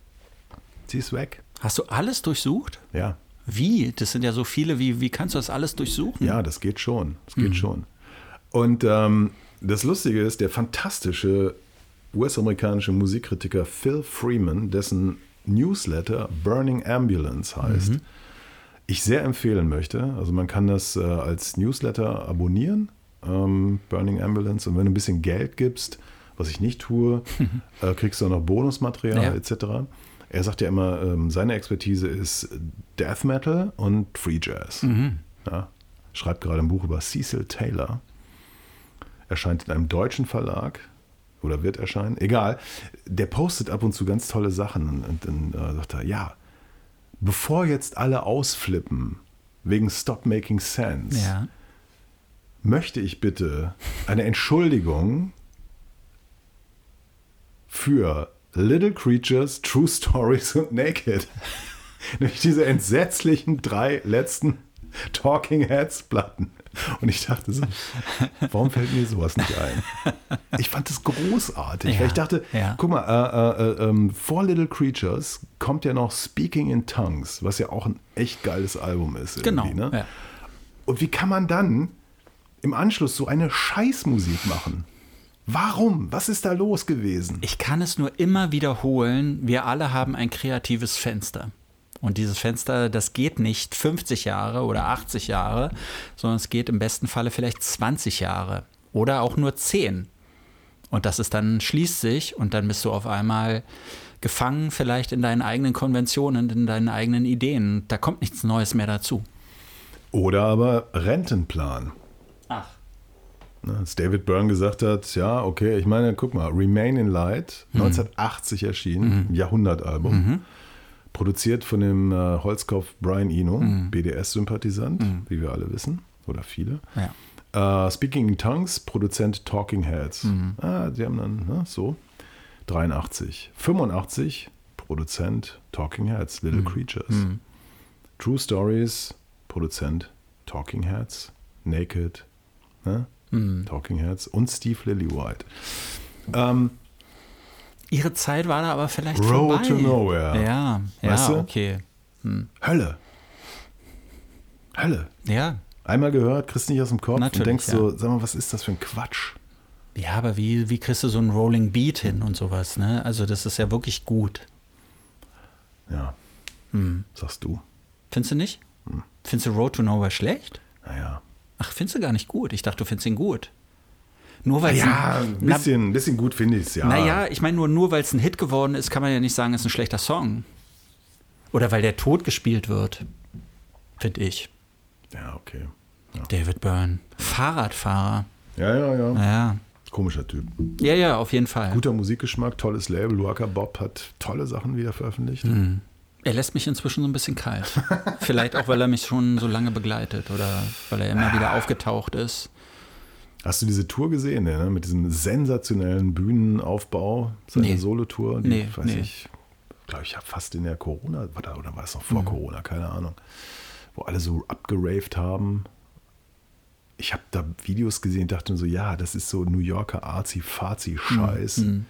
Sie ist weg. Hast du alles durchsucht? Ja, Wie? Das sind ja so viele. Wie, wie kannst du das alles durchsuchen? Ja, das geht schon. Das Mhm. geht schon. Und ähm, das Lustige ist, der fantastische US-amerikanische Musikkritiker Phil Freeman, dessen Newsletter Burning Ambulance heißt, Mhm. Ich sehr empfehlen möchte. Also man kann das äh, als Newsletter abonnieren, ähm, Burning Ambulance. Und wenn du ein bisschen Geld gibst, was ich nicht tue, äh, kriegst du auch noch Bonusmaterial Ja. etc. Er sagt ja immer, ähm, seine Expertise ist Death Metal und Free Jazz. Mhm. Ja. Schreibt gerade ein Buch über Cecil Taylor. Erscheint in einem deutschen Verlag oder wird erscheinen. Egal. Der postet ab und zu ganz tolle Sachen und, und dann äh, sagt er, ja, bevor jetzt alle ausflippen wegen Stop Making Sense, Ja. möchte ich bitte eine Entschuldigung für Little Creatures, True Stories und Naked. Nämlich diese entsetzlichen drei letzten Talking Heads Platten. Und ich dachte so, warum fällt mir sowas nicht ein? Ich fand das großartig. Ja, weil ich dachte, ja. guck mal, äh, äh, äh, ähm, vor Little Creatures kommt ja noch Speaking in Tongues, was ja auch ein echt geiles Album ist. Genau. Ne? Ja. Und wie kann man dann im Anschluss so eine Scheißmusik machen? Warum? Was ist da los gewesen? Ich kann es nur immer wiederholen, wir alle haben ein kreatives Fenster. Und dieses Fenster, das geht nicht 50 Jahre oder 80 Jahre, sondern es geht im besten Falle vielleicht 20 Jahre oder auch nur 10. Und das ist dann schließt sich und dann bist du auf einmal gefangen vielleicht in deinen eigenen Konventionen, in deinen eigenen Ideen. Da kommt nichts Neues mehr dazu. Oder aber Rentenplan. Ach. Als David Byrne gesagt hat, ja, okay, ich meine, guck mal, Remain in Light, Mhm. 1980 erschienen, ein Jahrhundertalbum. Produziert von dem äh, Holzkopf Brian Eno, Mhm. BDS-Sympathisant, wie wir alle wissen, oder viele. Ja. Äh, Speaking in Tongues, Produzent Talking Heads. Mhm. Ah, die haben dann ne, so 83. 85, Produzent Talking Heads, Mhm. Little Creatures. True Stories, Produzent Talking Heads, Naked, ne? Mhm. Talking Heads und Steve Lillywhite. Ähm, Ihre Zeit war da aber vielleicht Road vorbei. to Nowhere. Ja, ja, Weißt du? okay. Hölle. Hölle. Ja, Einmal gehört, kriegst nicht aus dem Kopf Natürlich, und denkst ja. so, sag mal, was ist das für ein Quatsch? Ja, aber wie, wie kriegst du so einen Rolling Beat hin und sowas, ne? Also das ist ja wirklich gut. Ja, Hm. sagst du. Findest du nicht? Hm. Findest du Road to Nowhere schlecht? Naja. Ach, findest du gar nicht gut. Ich dachte, du findest ihn gut. Nur weil Ja, es ein na, bisschen, ein bisschen gut finde ich es, ja. Naja, ich meine, nur, nur weil es ein Hit geworden ist, kann man ja nicht sagen, es ist ein schlechter Song. Oder weil der tot gespielt wird. Finde ich. Ja, okay. Ja, David Byrne. Fahrradfahrer. ja, ja. ja. Ja. Komischer Typ. Ja, ja, auf jeden Fall. Guter Musikgeschmack, tolles Label. Luaka Bob hat tolle Sachen wieder veröffentlicht. Hm. Er lässt mich inzwischen so ein bisschen kalt. Vielleicht auch, weil er mich schon so lange begleitet oder weil er immer wieder aufgetaucht ist. Hast du diese Tour gesehen, ne? mit diesem sensationellen Bühnenaufbau, seine Nee. Solotour? Die, Nee, weiß nee. ich, glaube ich, habe fast in der Corona, da, oder war es noch Mhm. vor Corona, keine Ahnung, wo alle so abgeraved haben. Ich habe da Videos gesehen und dachte mir so, ja, das ist so New Yorker Arzi-Fazi-Scheiß, Mhm.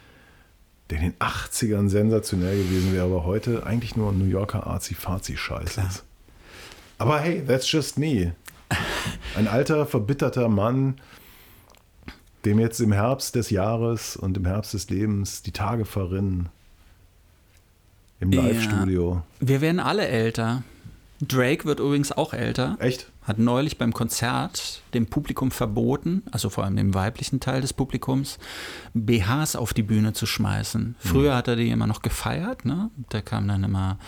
der in den 80ern sensationell gewesen wäre, aber heute eigentlich nur New Yorker Arzi-Fazi-Scheiß ist. Aber hey, that's just me. Ein alter, verbitterter Mann, dem jetzt im Herbst des Jahres und im Herbst des Lebens die Tage verrinnen. Im Ja. Live-Studio. Wir werden alle älter. Drake wird übrigens auch älter. Echt? Hat neulich beim Konzert dem Publikum verboten, also vor allem dem weiblichen Teil des Publikums, BHs auf die Bühne zu schmeißen. Früher hat er die immer noch gefeiert, ne? Da kamen dann immer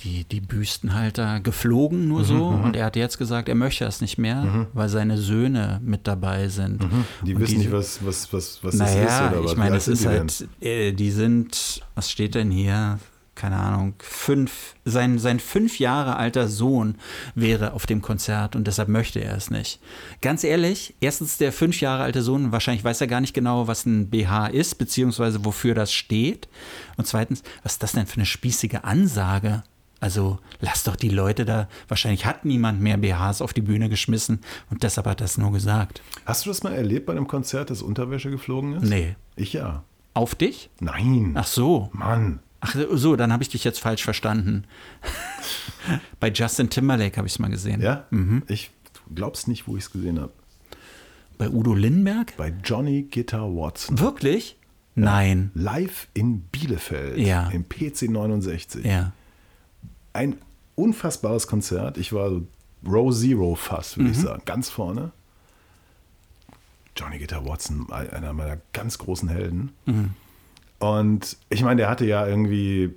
die, die Büstenhalter geflogen, nur so. Und er hat jetzt gesagt, er möchte das nicht mehr, weil seine Söhne mit dabei sind. Die Und wissen diese- nicht, was, was, was, was naja, das ist oder was. ich meine, es ist die halt, äh, die sind, was steht denn hier? Keine Ahnung, fünf, sein, sein fünf Jahre alter Sohn wäre auf dem Konzert und deshalb möchte er es nicht. Ganz ehrlich, erstens der fünf Jahre alte Sohn, wahrscheinlich weiß er gar nicht genau, was ein BH ist, beziehungsweise wofür das steht. Und zweitens, was ist das denn für eine spießige Ansage? Also lass doch die Leute da, wahrscheinlich hat niemand mehr BHs auf die Bühne geschmissen und deshalb hat er es nur gesagt. Hast du das mal erlebt bei einem Konzert, dass Unterwäsche geflogen ist? Nee. Ich ja. Auf dich? Nein. Ach so. Mann. Ach so, dann habe ich dich jetzt falsch verstanden. Bei Justin Timberlake habe ich es mal gesehen. Ja? Mhm. Ich du glaubst nicht, wo ich es gesehen habe. Bei Udo Lindenberg? Bei Johnny Guitar Watson. Wirklich? Nein. Live in Bielefeld. Ja. Im PC 69. Ja. Ein unfassbares Konzert. Ich war so Row Zero fast, würde ich Mhm. sagen. Ganz vorne. Johnny Guitar Watson, einer meiner ganz großen Helden. Mhm. Und ich meine, der hatte ja irgendwie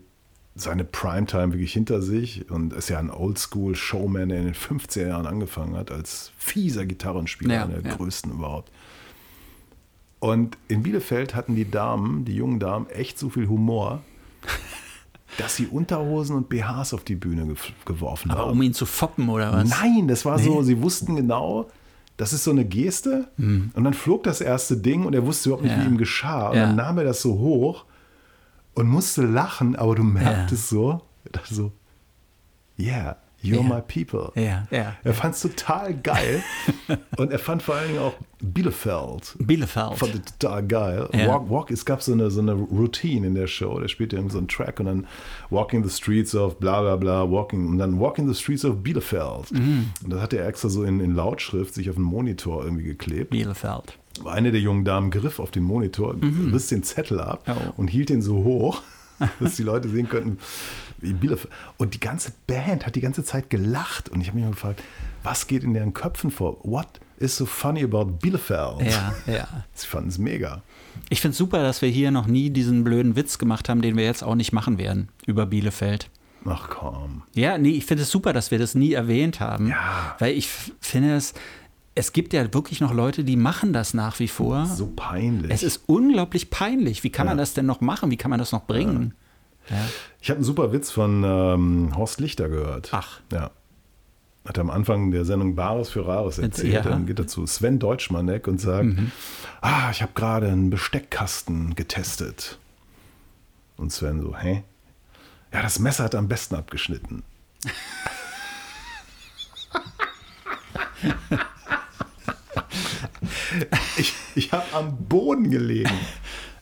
seine Primetime wirklich hinter sich und ist ja ein Oldschool-Showman, der in den 50er Jahren angefangen hat, als fieser Gitarrenspieler, Ja, einer der ja. größten überhaupt. Und in Bielefeld hatten die Damen, die jungen Damen, echt so viel Humor, dass sie Unterhosen und BHs auf die Bühne geworfen Aber haben. um ihn zu foppen oder was? Nein, das war so, sie wussten genau, das ist so eine Geste. Und dann flog das erste Ding und er wusste überhaupt nicht, Mhm. Ja. wie ihm geschah. Und Ja. dann nahm er das so hoch und musste lachen, aber du merktest so, er dachte so, yeah, you're Ja. my people. Ja, ja. Er fand es total geil. und er fand vor allen Dingen auch Bielefeld. Bielefeld. Fand es total geil. Ja. Walk, walk, es gab so eine, so eine Routine in der Show. Der spielte irgendwie so einen Track und dann Walking the Streets of bla bla bla, Walking und dann Walking the Streets of Bielefeld. Mhm. Und das hat er extra so in, in Lautschrift sich auf den Monitor irgendwie geklebt. Bielefeld. Eine der jungen Damen griff auf den Monitor, riss den Zettel ab Mhm. Oh. und hielt den so hoch, dass die Leute sehen könnten, wie Bielefeld. Und die ganze Band hat die ganze Zeit gelacht. Und ich habe mich mal gefragt, was geht in deren Köpfen vor? What is so funny about Bielefeld? Ja, ja. Sie fanden es mega. Ich finde es super, dass wir hier noch nie diesen blöden Witz gemacht haben, den wir jetzt auch nicht machen werden über Bielefeld. Ach komm. Ja, nee, ich finde es super, dass wir das nie erwähnt haben. Ja. Weil ich finde es, es gibt ja wirklich noch Leute, die machen das nach wie vor. So peinlich. Es ist unglaublich peinlich. Wie kann man Ja. das denn noch machen? Wie kann man das noch bringen? Ja. ich habe einen super Witz von ähm, Horst Lichter gehört. Ach. Ja. Hat er am Anfang der Sendung Bares für Rares erzählt. Ja. Mhm. Dann geht er zu Sven Deutschmanek und sagt, ah, ich habe gerade einen Besteckkasten getestet. Und Sven so, hä? Ja, das Messer hat am besten abgeschnitten. ich ich habe am Boden gelegen.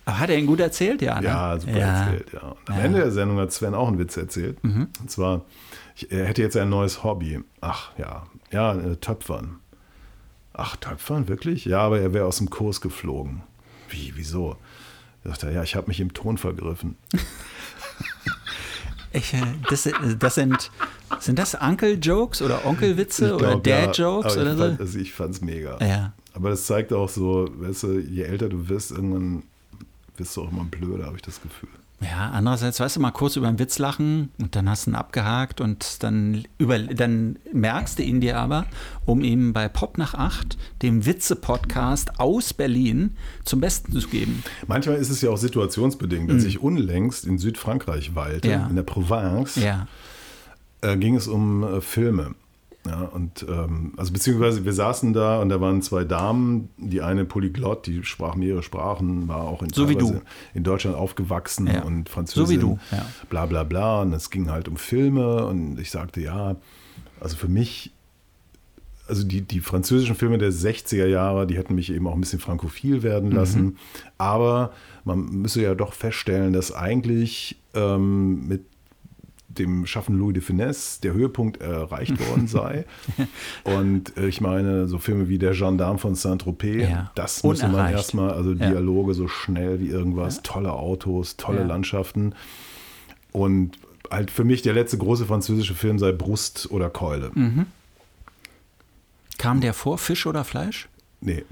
Aber hat er ihn gut erzählt, ja? Ne? Ja, super erzählt, ja. Und am Ja. Ende der Sendung hat Sven auch einen Witz erzählt. Mhm. Und zwar, ich, er hätte jetzt ein neues Hobby. Ach ja, ja, äh, Töpfern. Ach, Töpfern, wirklich? Ja, aber er wäre aus dem Kurs geflogen. Wie, wieso? Da sagt er, ja, ich habe mich im Ton vergriffen. Ich, äh, das, äh, das sind, sind das Uncle-Jokes oder Onkelwitze oder ja, Dad-Jokes aber oder ich so? fand, also ich fand's mega. Ja. Aber das zeigt auch so, weißt du, je älter du wirst, irgendwann wirst du auch immer blöder, habe ich das Gefühl. Ja, andererseits, weißt du, mal kurz über einen Witz lachen und dann hast du ihn abgehakt und dann, über, dann merkst du ihn dir aber, um ihm bei Pop nach 8, dem Witze-Podcast aus Berlin, zum Besten zu geben. Manchmal ist es ja auch situationsbedingt. Als ich unlängst in Südfrankreich weilte, Mhm. Ja. in der Provence, Ja. äh, ging es um äh, Filme. Ja, und ähm, also beziehungsweise wir saßen da und da waren zwei Damen, die eine Polyglott, die sprach mehrere Sprachen, war auch in, So in Deutschland aufgewachsen Ja. und Französin. So ja. Bla bla bla. Und es ging halt um Filme und ich sagte, ja, also für mich, also die, die französischen Filme der 60er Jahre, die hätten mich eben auch ein bisschen frankophil werden Mhm. lassen. Aber man müsse ja doch feststellen, dass eigentlich ähm, mit dem Schaffen Louis de Finesse der Höhepunkt erreicht worden sei. Und äh, ich meine, so Filme wie Der Gendarme von Saint-Tropez, Ja, das müsste man erstmal, also Ja. Dialoge so schnell wie irgendwas, tolle Autos, tolle Ja. Landschaften. Und halt für mich der letzte große französische Film sei Brust oder Keule. Mhm. Kam der vor Fisch oder Fleisch? Nee.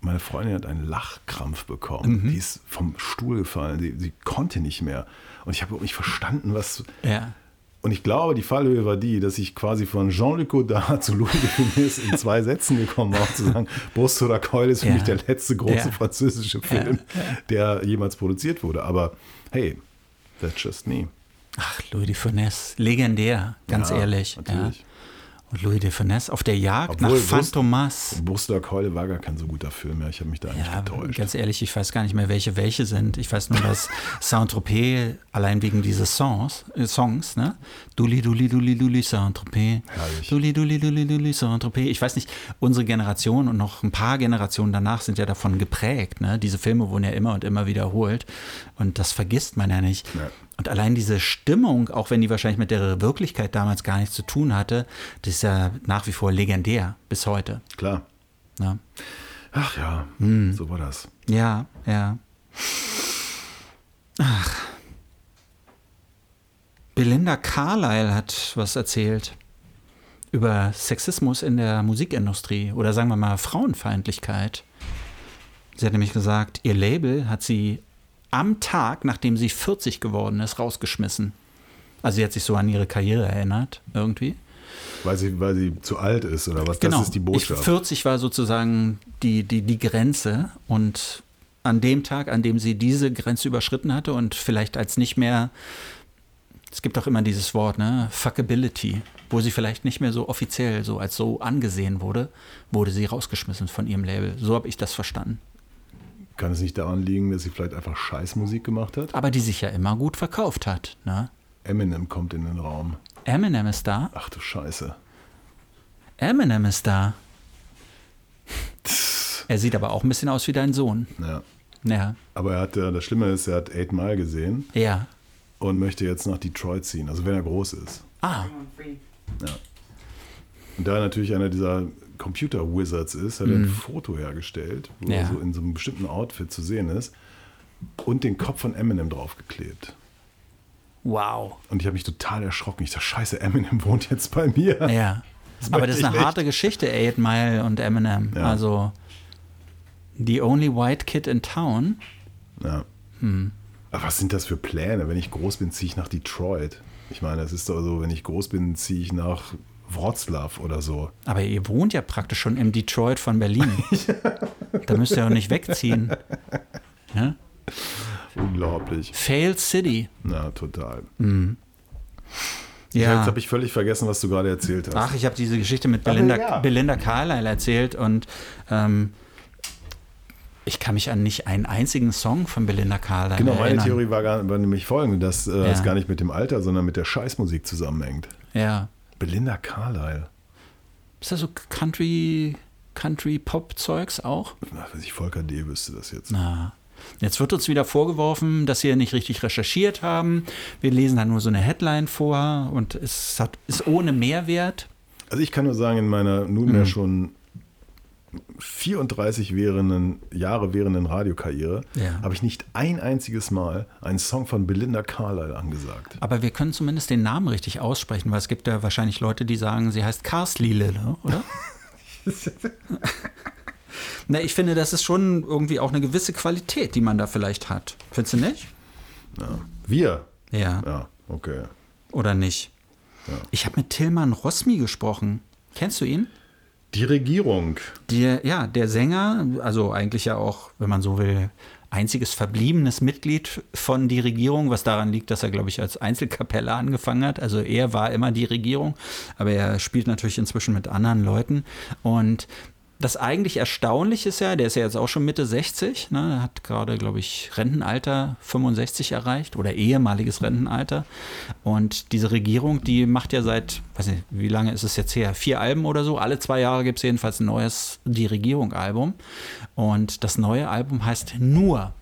Meine Freundin hat einen Lachkrampf bekommen. Mhm. Die ist vom Stuhl gefallen. Sie, sie konnte nicht mehr. Und ich habe überhaupt nicht verstanden, was. Ja. Und ich glaube, die Fallhöhe war die, dass ich quasi von Jean-Luc Godard zu Louis de Funès in zwei Sätzen gekommen war, zu sagen, Brust oder Keule ist für Ja. mich der letzte große Ja. französische Film, der jemals produziert wurde. Aber hey, that's just me. Ach, Louis de Funès, legendär, ganz ehrlich. natürlich. Und Louis de Funès auf der Jagd Obwohl nach Phantomas. Brust oder Keule war gar kein so guter Film mehr. Ich habe mich da eigentlich Ja, getäuscht. ganz ehrlich, ich weiß gar nicht mehr, welche welche sind. Ich weiß nur, dass Saint-Tropez, allein wegen dieses Songs, äh, Songs, ne? Duli, duli, duli, duli, Saint-Tropez. Duli, duli, duli, duli, Saint-Tropez. Ich weiß nicht, unsere Generation und noch ein paar Generationen danach sind ja davon geprägt, ne? Diese Filme wurden ja immer und immer wiederholt. Und das vergisst man ja nicht. Ja. Und allein diese Stimmung, auch wenn die wahrscheinlich mit der Wirklichkeit damals gar nichts zu tun hatte, das ist ja nach wie vor legendär bis heute. Klar. Ne? Ach ja, Hm. so war das. Ja, ja. Ach. Belinda Carlyle hat was erzählt über Sexismus in der Musikindustrie oder sagen wir mal Frauenfeindlichkeit. Sie hat nämlich gesagt, ihr Label hat sie am Tag, nachdem sie 40 geworden ist, rausgeschmissen. Also sie hat sich so an ihre Karriere erinnert, irgendwie. Weil sie, weil sie zu alt ist oder was? Genau. Das ist die Botschaft. Ich, 40 war sozusagen die, die, die Grenze und an dem Tag, an dem sie diese Grenze überschritten hatte und vielleicht als nicht mehr, es gibt auch immer dieses Wort, ne, Fuckability, wo sie vielleicht nicht mehr so offiziell so als so angesehen wurde, wurde sie rausgeschmissen von ihrem Label. So habe ich das verstanden. Kann es nicht daran liegen, dass sie vielleicht einfach Scheißmusik gemacht hat? Aber die sich ja immer gut verkauft hat. Ne? Eminem kommt in den Raum. Eminem ist da. Ach du Scheiße. Eminem ist da. Er sieht aber auch ein bisschen aus wie dein Sohn. Ja. Ja. Aber er hat, äh, das Schlimme ist, er hat Eight Mile gesehen Ja. und möchte jetzt nach Detroit ziehen, also wenn er groß ist. Ah, Und da er natürlich einer dieser Computer-Wizards ist, hat er ein Foto hergestellt, wo Mhm. Ja. er so in so einem bestimmten Outfit zu sehen ist und den Kopf von Eminem draufgeklebt. wow. Und ich habe mich total erschrocken. Ich dachte, scheiße, Eminem wohnt jetzt bei mir. Ja. Das Aber das ist eine nicht. harte Geschichte, Eight Mile und Eminem. Ja. Also, the only white kid in town. Ja. Hm. Aber was sind das für Pläne? Wenn ich groß bin, ziehe ich nach Detroit. Ich meine, es ist doch so, wenn ich groß bin, ziehe ich nach Wroclaw oder so. Aber ihr wohnt ja praktisch schon im Detroit von Berlin. da müsst ihr auch nicht wegziehen. Ja? Unglaublich. Fail City. Na, total. Ja. Jetzt habe ich völlig vergessen, was du gerade erzählt hast. Ach, ich habe diese Geschichte mit Belinda, ja. Belinda Carlyle erzählt und ähm, ich kann mich an nicht einen einzigen Song von Belinda Carlyle genau, meine erinnern. Theorie war, gar, war nämlich folgende, dass äh, Ja. es gar nicht mit dem Alter, sondern mit der Scheißmusik zusammenhängt. Ja. Belinda Carlyle. Ist das so Country, Country-Pop-Zeugs auch? Na, weiß ich, Volker D. wüsste das jetzt. Na. Jetzt wird uns wieder vorgeworfen, dass wir nicht richtig recherchiert haben. Wir lesen da nur so eine Headline vor und es hat, ist ohne Mehrwert. Also ich kann nur sagen, in meiner nunmehr Mhm. schon 34 währenden, Jahre währenden Radiokarriere Ja. habe ich nicht ein einziges Mal einen Song von Belinda Carlyle angesagt. Aber wir können zumindest den Namen richtig aussprechen, weil es gibt ja wahrscheinlich Leute, die sagen, sie heißt Karsli Lille, oder? Na, ich finde, das ist schon irgendwie auch eine gewisse Qualität, die man da vielleicht hat. Findest du nicht? Wir? Ja. Ja, okay. Oder nicht? Ich habe mit Tillmann Rosmi gesprochen. Kennst du ihn? Die Regierung. Der, ja, der Sänger, also eigentlich ja auch, wenn man so will, einziges verbliebenes Mitglied von die Regierung, was daran liegt, dass er, glaube ich, als Einzelkapelle angefangen hat. Also er war immer die Regierung, aber er spielt natürlich inzwischen mit anderen Leuten. Und das eigentlich Erstaunliche ist ja, der ist ja jetzt auch schon Mitte 60, ne, hat gerade, glaube ich, Rentenalter 65 erreicht oder ehemaliges Rentenalter. Und diese Regierung, die macht ja seit, weiß nicht, wie lange ist es jetzt her? Vier Alben oder so. Alle zwei Jahre gibt es jedenfalls ein neues Die Regierung-Album. Und das neue Album heißt Nur.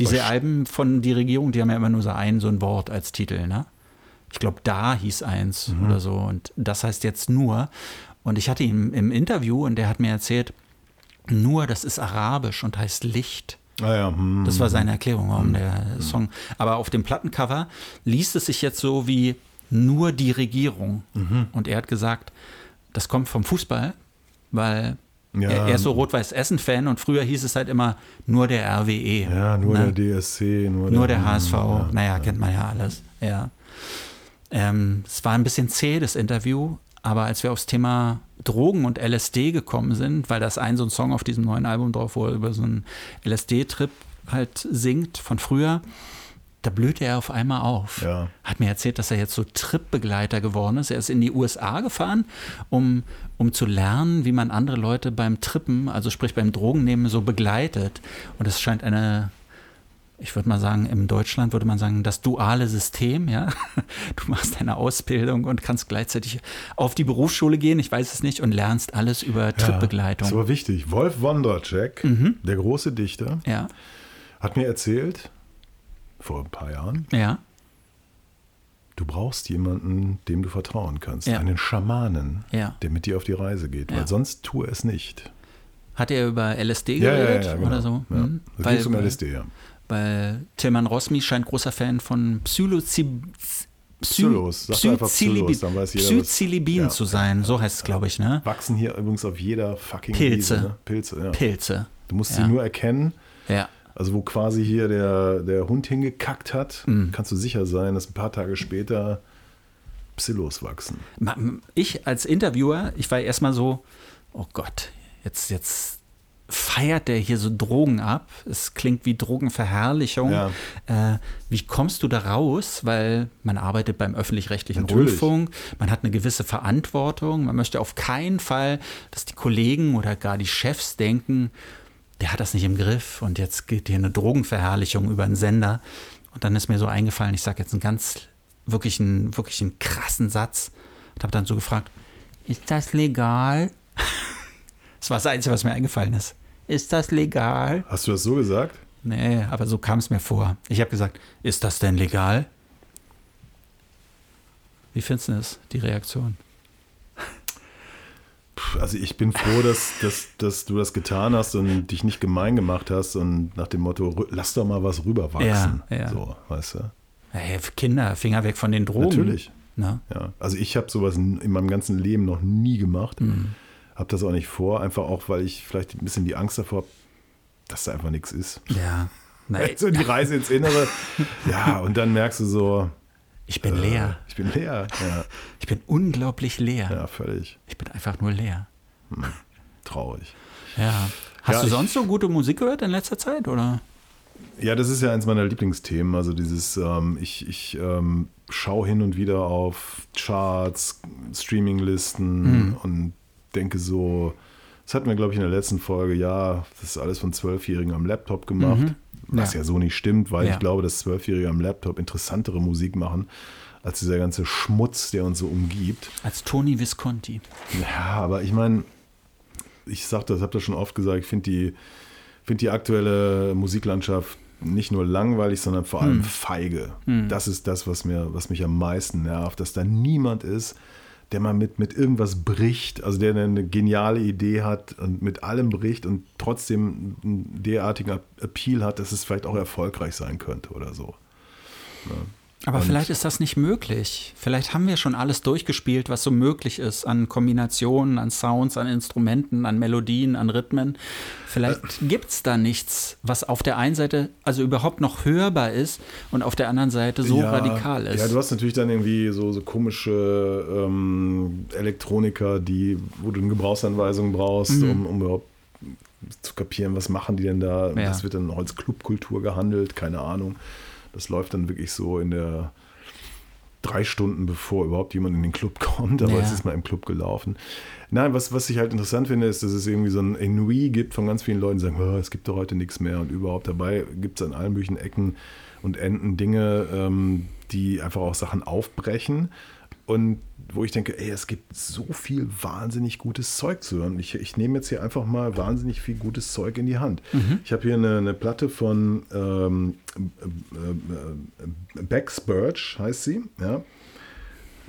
Diese Was? Alben von Die Regierung, die haben ja immer nur so ein, so ein Wort als Titel, ne? Ich glaube, da hieß eins oder so. Und das heißt jetzt nur. Und ich hatte ihn im Interview und der hat mir erzählt, nur, das ist arabisch und heißt Licht. Ah ja, hm. Das war seine Erklärung, warum der Song. Aber auf dem Plattencover liest es sich jetzt so wie nur die Regierung. Und er hat gesagt, das kommt vom Fußball, weil Ja. er, er ist so Rot-Weiß-Essen-Fan und früher hieß es halt immer nur der RWE. Ja, nur ne? der DSC, nur, Nur der hm, HSV. ja. naja, kennt man ja alles. Ja. Ähm, es war ein bisschen zäh, das Interview, aber als wir aufs Thema Drogen und LSD gekommen sind, weil das ein so ein Song auf diesem neuen Album drauf, wo er über so einen LSD-Trip halt singt von früher, da blühte er auf einmal auf. Ja. Hat mir erzählt, dass er jetzt so Trip-Begleiter geworden ist. Er ist in die USA gefahren, um, um zu lernen, wie man andere Leute beim Trippen, also sprich beim Drogennehmen, so begleitet. Und es scheint eine, ich würde mal sagen, im Deutschland würde man sagen, das duale System, ja. Du machst deine Ausbildung und kannst gleichzeitig auf die Berufsschule gehen, ich weiß es nicht, und lernst alles über Ja, Tripbegleitung. Das war wichtig. Wolf Wondracek, der große Dichter, Ja, hat mir erzählt, vor ein paar Jahren, ja, du brauchst jemanden, dem du vertrauen kannst. Ja. Einen Schamanen, Ja. der mit dir auf die Reise geht. Ja. Weil sonst tue es nicht. Hat er über LSD Ja, ja, geredet ja, ja, genau. oder so? Ja. Mhm. Das Weil, um LSD, ja. Weil Tilman Rosmi scheint großer Fan von Psilocybin Psilos. Psilos, Ja. zu sein, so heißt es, glaube ich, ne? Wachsen hier übrigens auf jeder fucking Pilze. Wiese, ne? Pilze, ja. Pilze. Du musst Ja. sie nur erkennen. Ja. Also wo quasi hier der, der Hund hingekackt hat, Mhm. kannst du sicher sein, dass ein paar Tage später Psillos wachsen. Ich als Interviewer, ich war erstmal so, oh Gott, jetzt, jetzt feiert der hier so Drogen ab. Es klingt wie Drogenverherrlichung. Ja. Äh, wie kommst du da raus? Weil man arbeitet beim öffentlich-rechtlichen Natürlich. Rundfunk, man hat eine gewisse Verantwortung. Man möchte auf keinen Fall, dass die Kollegen oder gar die Chefs denken, der hat das nicht im Griff und jetzt geht hier eine Drogenverherrlichung über einen Sender. Und dann ist mir so eingefallen, ich sage jetzt einen ganz, wirklich einen, wirklich einen krassen Satz und habe dann so gefragt, ist das legal? Das war das Einzige, was mir eingefallen ist. Ist das legal? Hast du das so gesagt? Nee, aber so kam es mir vor. Ich habe gesagt, ist das denn legal? Wie findest du das, die Reaktion? Also ich bin froh, dass, dass, dass du das getan hast und dich nicht gemein gemacht hast und nach dem Motto, lass doch mal was rüberwachsen. Ja, ja. So, weißt du? Hey, Kinder, Finger weg von den Drogen. Natürlich. Ne? Ja. Also ich habe sowas in in meinem ganzen Leben noch nie gemacht. Mhm. Habe das auch nicht vor, einfach auch, weil ich vielleicht ein bisschen die Angst davor habe, dass da einfach nichts ist. Ja. Nein, So die Reise ins Innere. Ja, und dann merkst du so, ich bin leer. ich bin leer. Ja, Ich bin unglaublich leer. ja völlig Ich bin einfach nur leer. traurig. Ja. Hast Ja, du ich- sonst so gute Musik gehört in letzter Zeit, oder? Ja, das ist ja eins meiner Lieblingsthemen. Also dieses, ähm, ich, ich ähm, schaue hin und wieder auf Charts, Streaminglisten Mhm. und denke so, das hatten wir, glaube ich, in der letzten Folge, ja, das ist alles von Zwölfjährigen am Laptop gemacht. Mhm. Was Ja. ja. so nicht stimmt, weil Ja. ich glaube, dass Zwölfjährige am Laptop interessantere Musik machen, als dieser ganze Schmutz, der uns so umgibt. Als Tony Visconti. Ja, aber ich meine, ich sag das, habe das schon oft gesagt, ich finde die, find die aktuelle Musiklandschaft nicht nur langweilig, sondern vor allem feige. Das ist das, was, mir, was mich am meisten nervt, dass da niemand ist, der mal mit, mit irgendwas bricht, also der eine geniale Idee hat und mit allem bricht und trotzdem einen derartigen Appeal hat, dass es vielleicht auch erfolgreich sein könnte oder so. Aber Und- vielleicht ist das nicht möglich. Vielleicht haben wir schon alles durchgespielt, was so möglich ist an Kombinationen, an Sounds, an Instrumenten, an Melodien, an Rhythmen. Vielleicht gibt es da nichts, was auf der einen Seite also überhaupt noch hörbar ist und auf der anderen Seite so Ja, radikal ist. Ja, du hast natürlich dann irgendwie so, so komische ähm, Elektroniker, die, wo du eine Gebrauchsanweisung brauchst, um, um überhaupt zu kapieren, was machen die denn da. Ja. Das wird dann auch als Clubkultur gehandelt, keine Ahnung. Das läuft dann wirklich so in der drei Stunden, bevor überhaupt jemand in den Club kommt, aber Ja. es ist mal im Club gelaufen. Nein, was, was ich halt interessant finde, ist, dass es irgendwie so ein Ennui gibt von ganz vielen Leuten, die sagen, "Oh, es gibt doch heute nichts mehr und überhaupt dabei gibt es an allen möglichen Ecken und Enden Dinge, ähm, die einfach auch Sachen aufbrechen und wo ich denke, ey, es gibt so viel wahnsinnig gutes Zeug zu hören. Ich, ich nehme jetzt hier einfach mal wahnsinnig viel gutes Zeug in die Hand. Ich habe hier eine, eine Platte von ähm, äh, äh, Bex Birch, heißt sie, ja.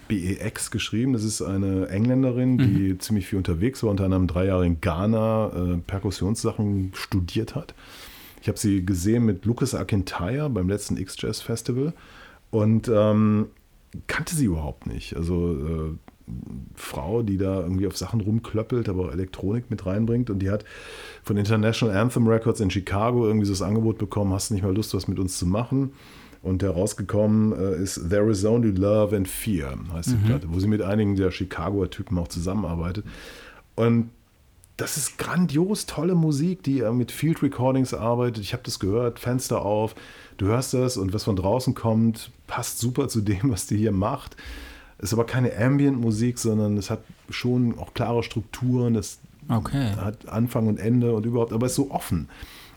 BEX geschrieben. Das ist eine Engländerin, die ziemlich viel unterwegs war, unter anderem drei Jahre in Ghana äh, Perkussionssachen studiert hat. Ich habe sie gesehen mit Lucas Argentire beim letzten X-Jazz Festival und ähm, kannte sie überhaupt nicht. Also äh, Frau, die da irgendwie auf Sachen rumklöppelt, aber auch Elektronik mit reinbringt und die hat von International Anthem Records in Chicago irgendwie so das Angebot bekommen, hast du nicht mal Lust, was mit uns zu machen? Und herausgekommen äh, ist There is Only Love and Fear, heißt die Platte, wo sie mit einigen der Chicagoer Typen auch zusammenarbeitet. Und das ist grandios tolle Musik, die äh, mit Field Recordings arbeitet. Ich habe das gehört, Fenster auf, du hörst das und was von draußen kommt, passt super zu dem, was die hier macht. Ist aber keine Ambient-Musik, sondern es hat schon auch klare Strukturen, das Okay. hat Anfang und Ende und überhaupt, aber ist so offen.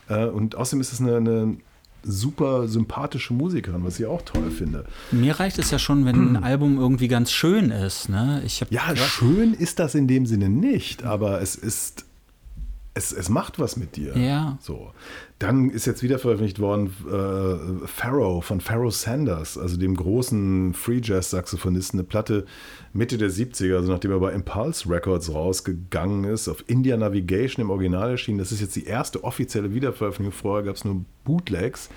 Äh, Und außerdem ist es eine, eine super sympathische Musikerin, was ich auch toll finde. Mir reicht es ja schon, wenn ein Album irgendwie ganz schön ist. Ne? Ich Ja, schön ist das in dem Sinne nicht, aber es ist, es, es macht was mit dir. Ja. So. Dann ist jetzt wieder veröffentlicht worden äh, Pharaoh von Pharaoh Sanders, also dem großen Free Jazz Saxophonisten, eine Platte Mitte der 70er, also nachdem er bei Impulse Records rausgegangen ist, auf India Navigation im Original erschienen. Das ist jetzt die erste offizielle Wiederveröffentlichung. Vorher gab es nur Bootlegs.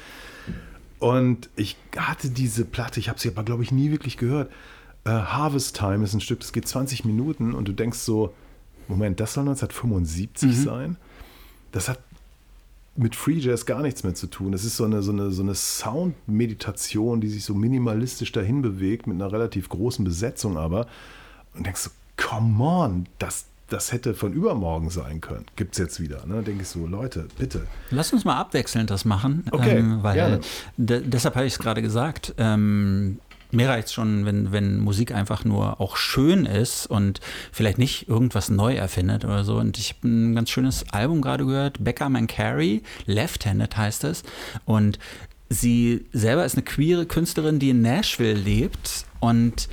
Und ich hatte diese Platte, ich habe sie aber, glaube ich, nie wirklich gehört. Äh, Harvest Time ist ein Stück, das geht 20 Minuten und du denkst so, Moment, das soll 1975 sein? Das hat mit Free Jazz gar nichts mehr zu tun. Es ist so eine, so eine, so eine Sound-Meditation, die sich so minimalistisch dahin bewegt, mit einer relativ großen Besetzung aber. Und denkst so, come on, das, das hätte von übermorgen sein können. Gibt es jetzt wieder. Ne? Denke ich so, Leute, bitte. Lass uns mal abwechselnd das machen. Okay, ähm, weil deshalb habe ich es gerade gesagt. Ähm, mir reicht es schon, wenn, wenn Musik einfach nur auch schön ist und vielleicht nicht irgendwas neu erfindet oder so. Und ich habe ein ganz schönes Album gerade gehört, Becca Mancari, Left-Handed heißt es. Und sie selber ist eine queere Künstlerin, die in Nashville lebt. Und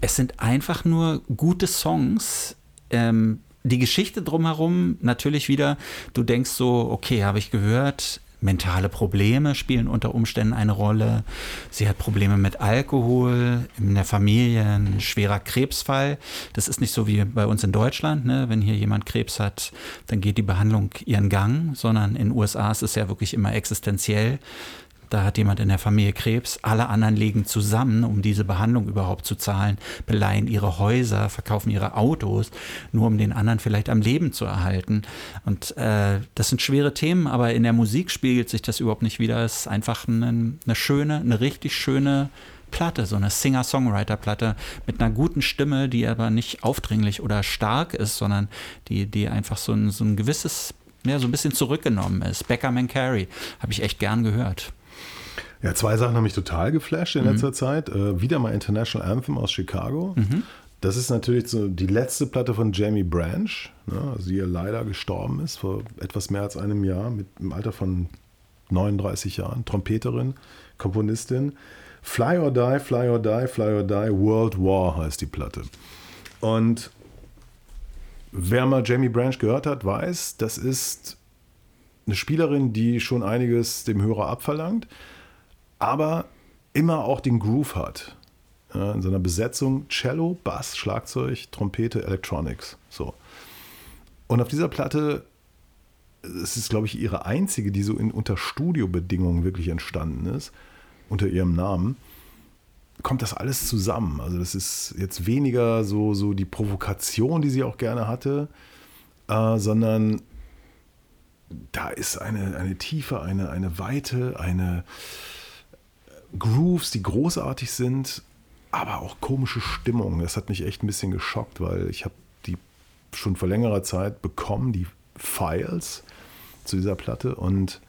es sind einfach nur gute Songs. Ähm, die Geschichte drumherum natürlich wieder, du denkst so, okay, habe ich gehört, mentale Probleme spielen unter Umständen eine Rolle. Sie hat Probleme mit Alkohol, in der Familie ein schwerer Krebsfall. Das ist nicht so wie bei uns in Deutschland, ne? wenn hier jemand Krebs hat, dann geht die Behandlung ihren Gang, sondern in den USA ist es ja wirklich immer existenziell. Da hat jemand in der Familie Krebs, alle anderen legen zusammen, um diese Behandlung überhaupt zu zahlen, beleihen ihre Häuser, verkaufen ihre Autos, nur um den anderen vielleicht am Leben zu erhalten. Und äh, das sind schwere Themen, aber in der Musik spiegelt sich das überhaupt nicht wieder. Es ist einfach eine, eine schöne, eine richtig schöne Platte, so eine Singer-Songwriter-Platte mit einer guten Stimme, die aber nicht aufdringlich oder stark ist, sondern die, die einfach so ein, so ein gewisses, ja, so ein bisschen zurückgenommen ist. Becca Mancari habe ich echt gern gehört. Ja, zwei Sachen haben mich total geflasht in letzter Zeit. Äh, wieder mal International Anthem aus Chicago. Das ist natürlich so die letzte Platte von Jamie Branch, ne, die ja leider gestorben ist vor etwas mehr als einem Jahr mit im Alter von 39 Jahren. Trompeterin, Komponistin. Fly or Die, Fly or Die, Fly or Die, World War heißt die Platte. Und wer mal Jamie Branch gehört hat, weiß, das ist eine Spielerin, die schon einiges dem Hörer abverlangt, aber immer auch den Groove hat. Ja, in seiner Besetzung Cello, Bass, Schlagzeug, Trompete, Electronics. So. Und auf dieser Platte, es ist, glaube ich, ihre einzige, die so in, unter Studiobedingungen wirklich entstanden ist, unter ihrem Namen, kommt das alles zusammen. Also das ist jetzt weniger so, so die Provokation, die sie auch gerne hatte, äh, sondern da ist eine, eine Tiefe, eine, eine Weite, eine Grooves, die großartig sind, aber auch komische Stimmung. Das hat mich echt ein bisschen geschockt, weil ich habe die schon vor längerer Zeit bekommen, die Files zu dieser Platte und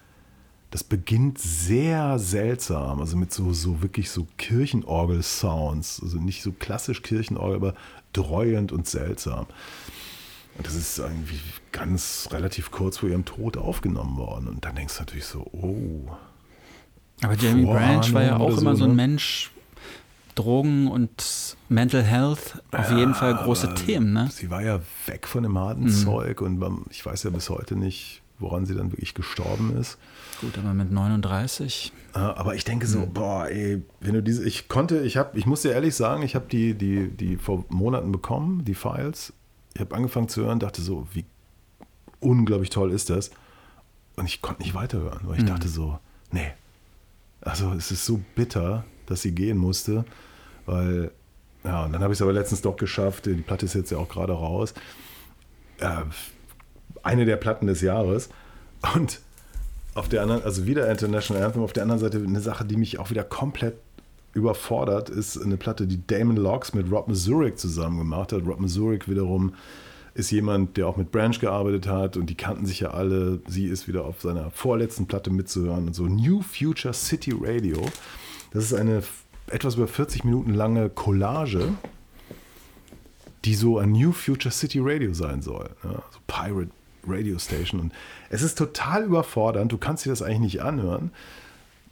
das beginnt sehr seltsam, also mit so, so wirklich so Kirchenorgel-Sounds, also nicht so klassisch Kirchenorgel, aber dreuend und seltsam. Und das ist irgendwie ganz relativ kurz vor ihrem Tod aufgenommen worden. Und dann denkst du natürlich so, oh. Aber Jamie Branch war ja auch oder immer so, so ein ne? Mensch, Drogen und Mental Health, auf jeden Fall große Themen, ne? Sie war ja weg von dem harten Zeug und ich weiß ja bis heute nicht, woran sie dann wirklich gestorben ist. Gut, aber mit 39. Äh, Aber ich denke so, Hm. boah, ey, wenn du diese, ich konnte, ich habe, ich muss dir ehrlich sagen, ich habe die, die, die vor Monaten bekommen, die Files. Ich habe angefangen zu hören, dachte so, wie unglaublich toll ist das. Und ich konnte nicht weiterhören, weil ich Hm. dachte so, nee. Also es ist so bitter, dass sie gehen musste, weil, ja, und dann habe ich es aber letztens doch geschafft, die Platte ist jetzt ja auch gerade raus. Äh, eine der Platten des Jahres. Und auf der anderen, also wieder International Anthem, auf der anderen Seite eine Sache, die mich auch wieder komplett überfordert, ist eine Platte, die Damon Locks mit Rob Mazurik zusammen gemacht hat. Rob Mazurik wiederum ist jemand, der auch mit Branch gearbeitet hat und die kannten sich ja alle. Sie ist wieder auf seiner vorletzten Platte mitzuhören und so. New Future City Radio. Das ist eine etwas über 40 Minuten lange Collage, die so ein New Future City Radio sein soll. Ja, so Pirate Radio Station. Und es ist total überfordernd. Du kannst dir das eigentlich nicht anhören.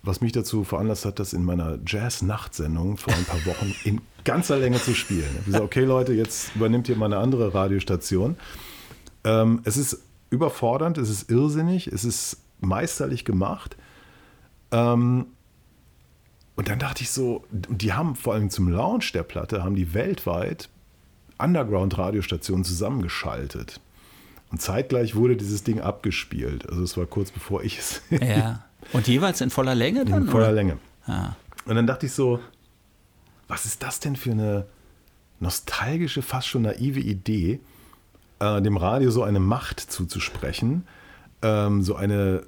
Was mich dazu veranlasst hat, das in meiner Jazz-Nachtsendung vor ein paar Wochen in ganzer Länge zu spielen. Ich gesagt, okay Leute, jetzt übernimmt ihr mal eine andere Radiostation. Ähm, es ist überfordernd, es ist irrsinnig, es ist meisterlich gemacht. Ähm, und dann dachte ich so, die haben vor allem zum Launch der Platte, haben die weltweit Underground-Radiostationen zusammengeschaltet. Und zeitgleich wurde dieses Ding abgespielt. Also es war kurz bevor ich es Ja. Und jeweils in voller Länge dann? in voller oder? Länge. Ah. Und dann dachte ich so, was ist das denn für eine nostalgische, fast schon naive Idee, äh, dem Radio so eine Macht zuzusprechen, ähm, so eine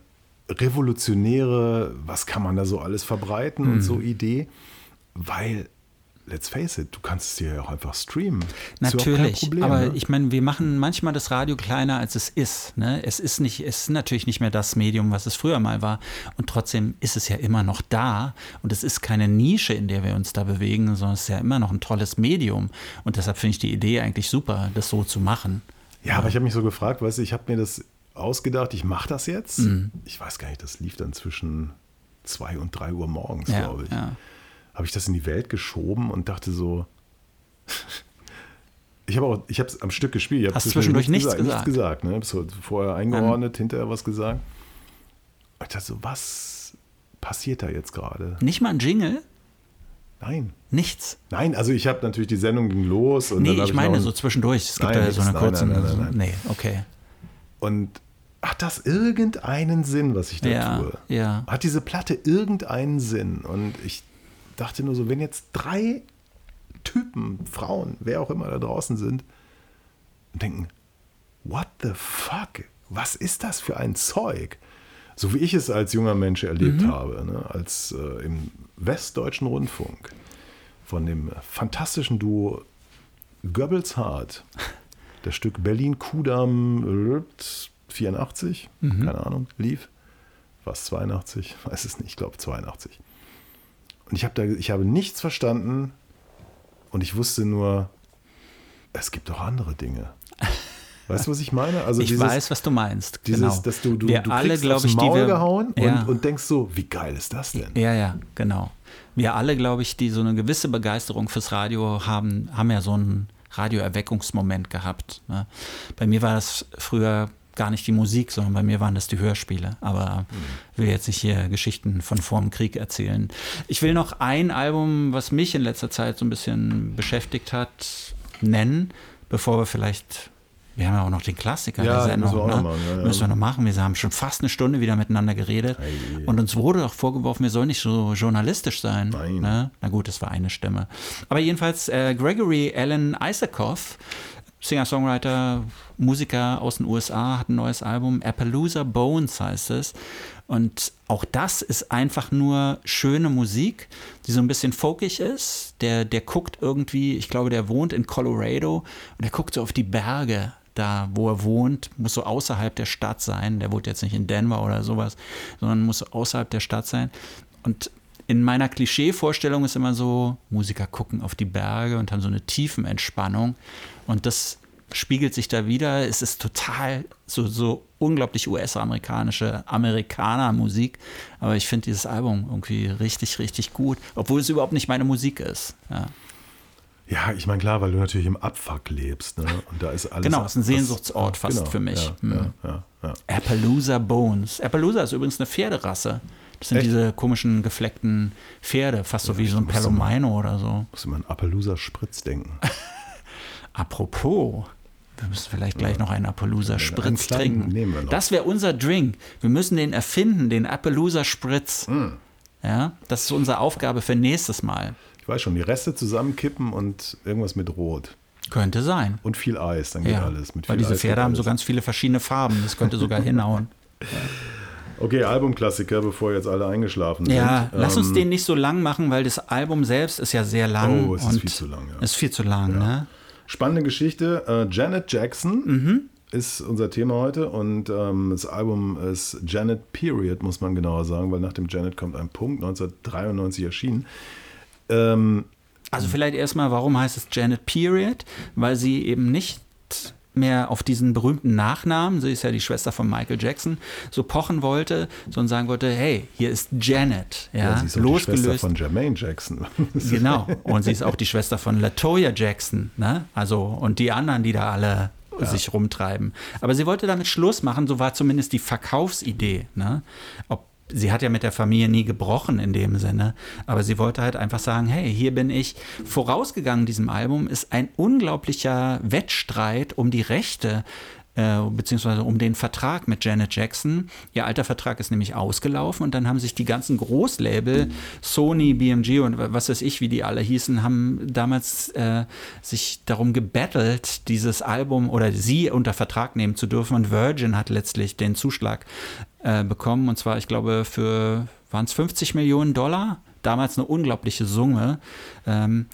revolutionäre, was kann man da so alles verbreiten und so Idee, weil let's face it, du kannst es dir ja auch einfach streamen. Natürlich, Problem, aber ne? ich meine, wir machen manchmal das Radio kleiner, als es ist. Ne? Es ist nicht, es ist natürlich nicht mehr das Medium, was es früher mal war. Und trotzdem ist es ja immer noch da. Und es ist keine Nische, in der wir uns da bewegen, sondern es ist ja immer noch ein tolles Medium. Und deshalb finde ich die Idee eigentlich super, das so zu machen. Ja, aber ich habe mich so gefragt, weißt du, ich habe mir das ausgedacht, ich mache das jetzt. Mhm. Ich weiß gar nicht, das lief dann zwischen zwei und drei Uhr morgens, Ja, glaube ich. ja. Habe ich das in die Welt geschoben und dachte so, ich habe auch, ich habe es am Stück gespielt. Ich Hast zwischendurch zwischendurch nichts Nichts gesagt, ne? So vorher eingeordnet, hinterher was gesagt. Und ich dachte so, was passiert da jetzt gerade? Nicht mal ein Jingle? Nein. Nichts. Nein, also ich habe natürlich, die Sendung ging los und nee, dann ich meine noch- so zwischendurch. Es gibt Nein, ja so nichts. eine Nein, kurze. nein, nein, nein, nein. Nee, okay. Und hat das irgendeinen Sinn, was ich da Ja, tue? ja. Hat diese Platte irgendeinen Sinn? Und ich dachte nur so, wenn jetzt drei Typen, Frauen, wer auch immer da draußen sind, und denken, what the fuck? Was ist das für ein Zeug? So wie ich es als junger Mensch erlebt Mhm. habe, ne? als äh, im Westdeutschen Rundfunk von dem fantastischen Duo Goebbels Hart, das Stück Berlin Kudamm äh, 84, Mhm. keine Ahnung, lief. Was 82? Weiß es nicht, ich glaube 82. Und ich habe da, ich habe nichts verstanden und ich wusste nur, es gibt auch andere Dinge. Weißt du, was ich meine? Also ich dieses, weiß, was du meinst. dieses, genau. dass du, du, wir du alle, glaube ich, die Maul wir, gehauen ja, und, und denkst so, wie geil ist das denn? ja, ja, genau. Wir alle, glaube ich, die so eine gewisse Begeisterung fürs Radio haben, haben ja so einen Radioerweckungsmoment gehabt. Ne? Bei mir war das früher gar nicht die Musik, sondern bei mir waren das die Hörspiele. Aber ich will jetzt nicht hier Geschichten von vorm Krieg erzählen. Ich will noch ein Album, was mich in letzter Zeit so ein bisschen beschäftigt hat, nennen, bevor wir vielleicht. Wir haben ja auch noch den Klassiker Ja, der müssen Sendung. wir auch ne? noch machen, ja, ja. Müssen wir noch machen. Wir haben schon fast eine Stunde wieder miteinander geredet. Ei. Und uns wurde auch vorgeworfen, wir sollen nicht so journalistisch sein. Nein. Ne? Na gut, das war eine Stimme. Aber jedenfalls äh, Gregory Alan Isaacoff, Singer-Songwriter, Musiker aus den USA, hat ein neues Album. Appaloosa Bones heißt es. Und auch das ist einfach nur schöne Musik, die so ein bisschen folkig ist. Der, der guckt irgendwie, ich glaube, der wohnt in Colorado und der guckt so auf die Berge da, wo er wohnt, muss so außerhalb der Stadt sein. Der wohnt jetzt nicht in Denver oder sowas, sondern muss außerhalb der Stadt sein. Und in meiner Klischee-Vorstellung ist immer so, Musiker gucken auf die Berge und haben so eine Tiefenentspannung. Und das spiegelt sich da wieder. Es ist total so, so unglaublich US-amerikanische Amerikaner-Musik. Aber ich finde dieses Album irgendwie richtig, richtig gut, obwohl es überhaupt nicht meine Musik ist. Ja. Ja, ich meine, klar, weil du natürlich im Abfuck lebst. Ne? Und da ist alles. Genau, ist ein Sehnsuchtsort fast genau, für mich. Ja, Hm. ja. Appaloosa Bones. Appaloosa ist übrigens eine Pferderasse. Das sind Echt? diese komischen gefleckten Pferde, fast so wie so ein Palomino oder so. Musst du mal an Appaloosa Spritz denken. Apropos, wir müssen vielleicht gleich noch einen Appaloosa Spritz einen trinken. nehmen wir noch. Das wäre unser Drink. Wir müssen den erfinden, den Appaloosa Spritz. Hm. Ja, das ist unsere Aufgabe für nächstes Mal. Ich weiß schon, die Reste zusammenkippen und irgendwas mit Rot. Könnte sein. Und viel Eis, dann geht Ja, alles. Mit weil diese Eis Pferde haben so ganz viele verschiedene Farben. Das könnte sogar hinhauen. Okay, Albumklassiker, bevor jetzt alle eingeschlafen sind. Ja, lass uns Ähm, den nicht so lang machen, weil das Album selbst ist ja sehr lang. Oh, es ist viel zu lang, ja. Ist viel zu lang, ne? Spannende Geschichte. Äh, Janet Jackson Mhm. ist unser Thema heute und ähm, das Album ist Janet Period, muss man genauer sagen, weil nach dem Janet kommt ein Punkt, 1993 erschienen. Ähm, Also vielleicht erstmal, warum heißt es Janet Period? Weil sie eben nicht mehr auf diesen berühmten Nachnamen, sie ist ja die Schwester von Michael Jackson, so pochen wollte, sondern sagen wollte, hey, hier ist Janet, ja, ja, sie ist auch die Schwester losgelöst. von Jermaine Jackson. Genau. Und sie ist auch die Schwester von Latoya Jackson, ne? Also, und die anderen, die da alle sich rumtreiben. Aber sie wollte damit Schluss machen, so war zumindest die Verkaufsidee, ne? Ob, sie hat ja mit der Familie nie gebrochen in dem Sinne, aber sie wollte halt einfach sagen, hey, hier bin ich. Vorausgegangen diesem Album ist ein unglaublicher Wettstreit um die Rechte äh, beziehungsweise um den Vertrag mit Janet Jackson. Ihr alter Vertrag ist nämlich ausgelaufen und dann haben sich die ganzen Großlabel, Sony, BMG und was weiß ich, wie die alle hießen, haben damals äh, sich darum gebettelt, dieses Album oder sie unter Vertrag nehmen zu dürfen und Virgin hat letztlich den Zuschlag äh, bekommen und zwar, ich glaube, für waren es 50 Millionen Dollar? Damals eine unglaubliche Summe. Ähm,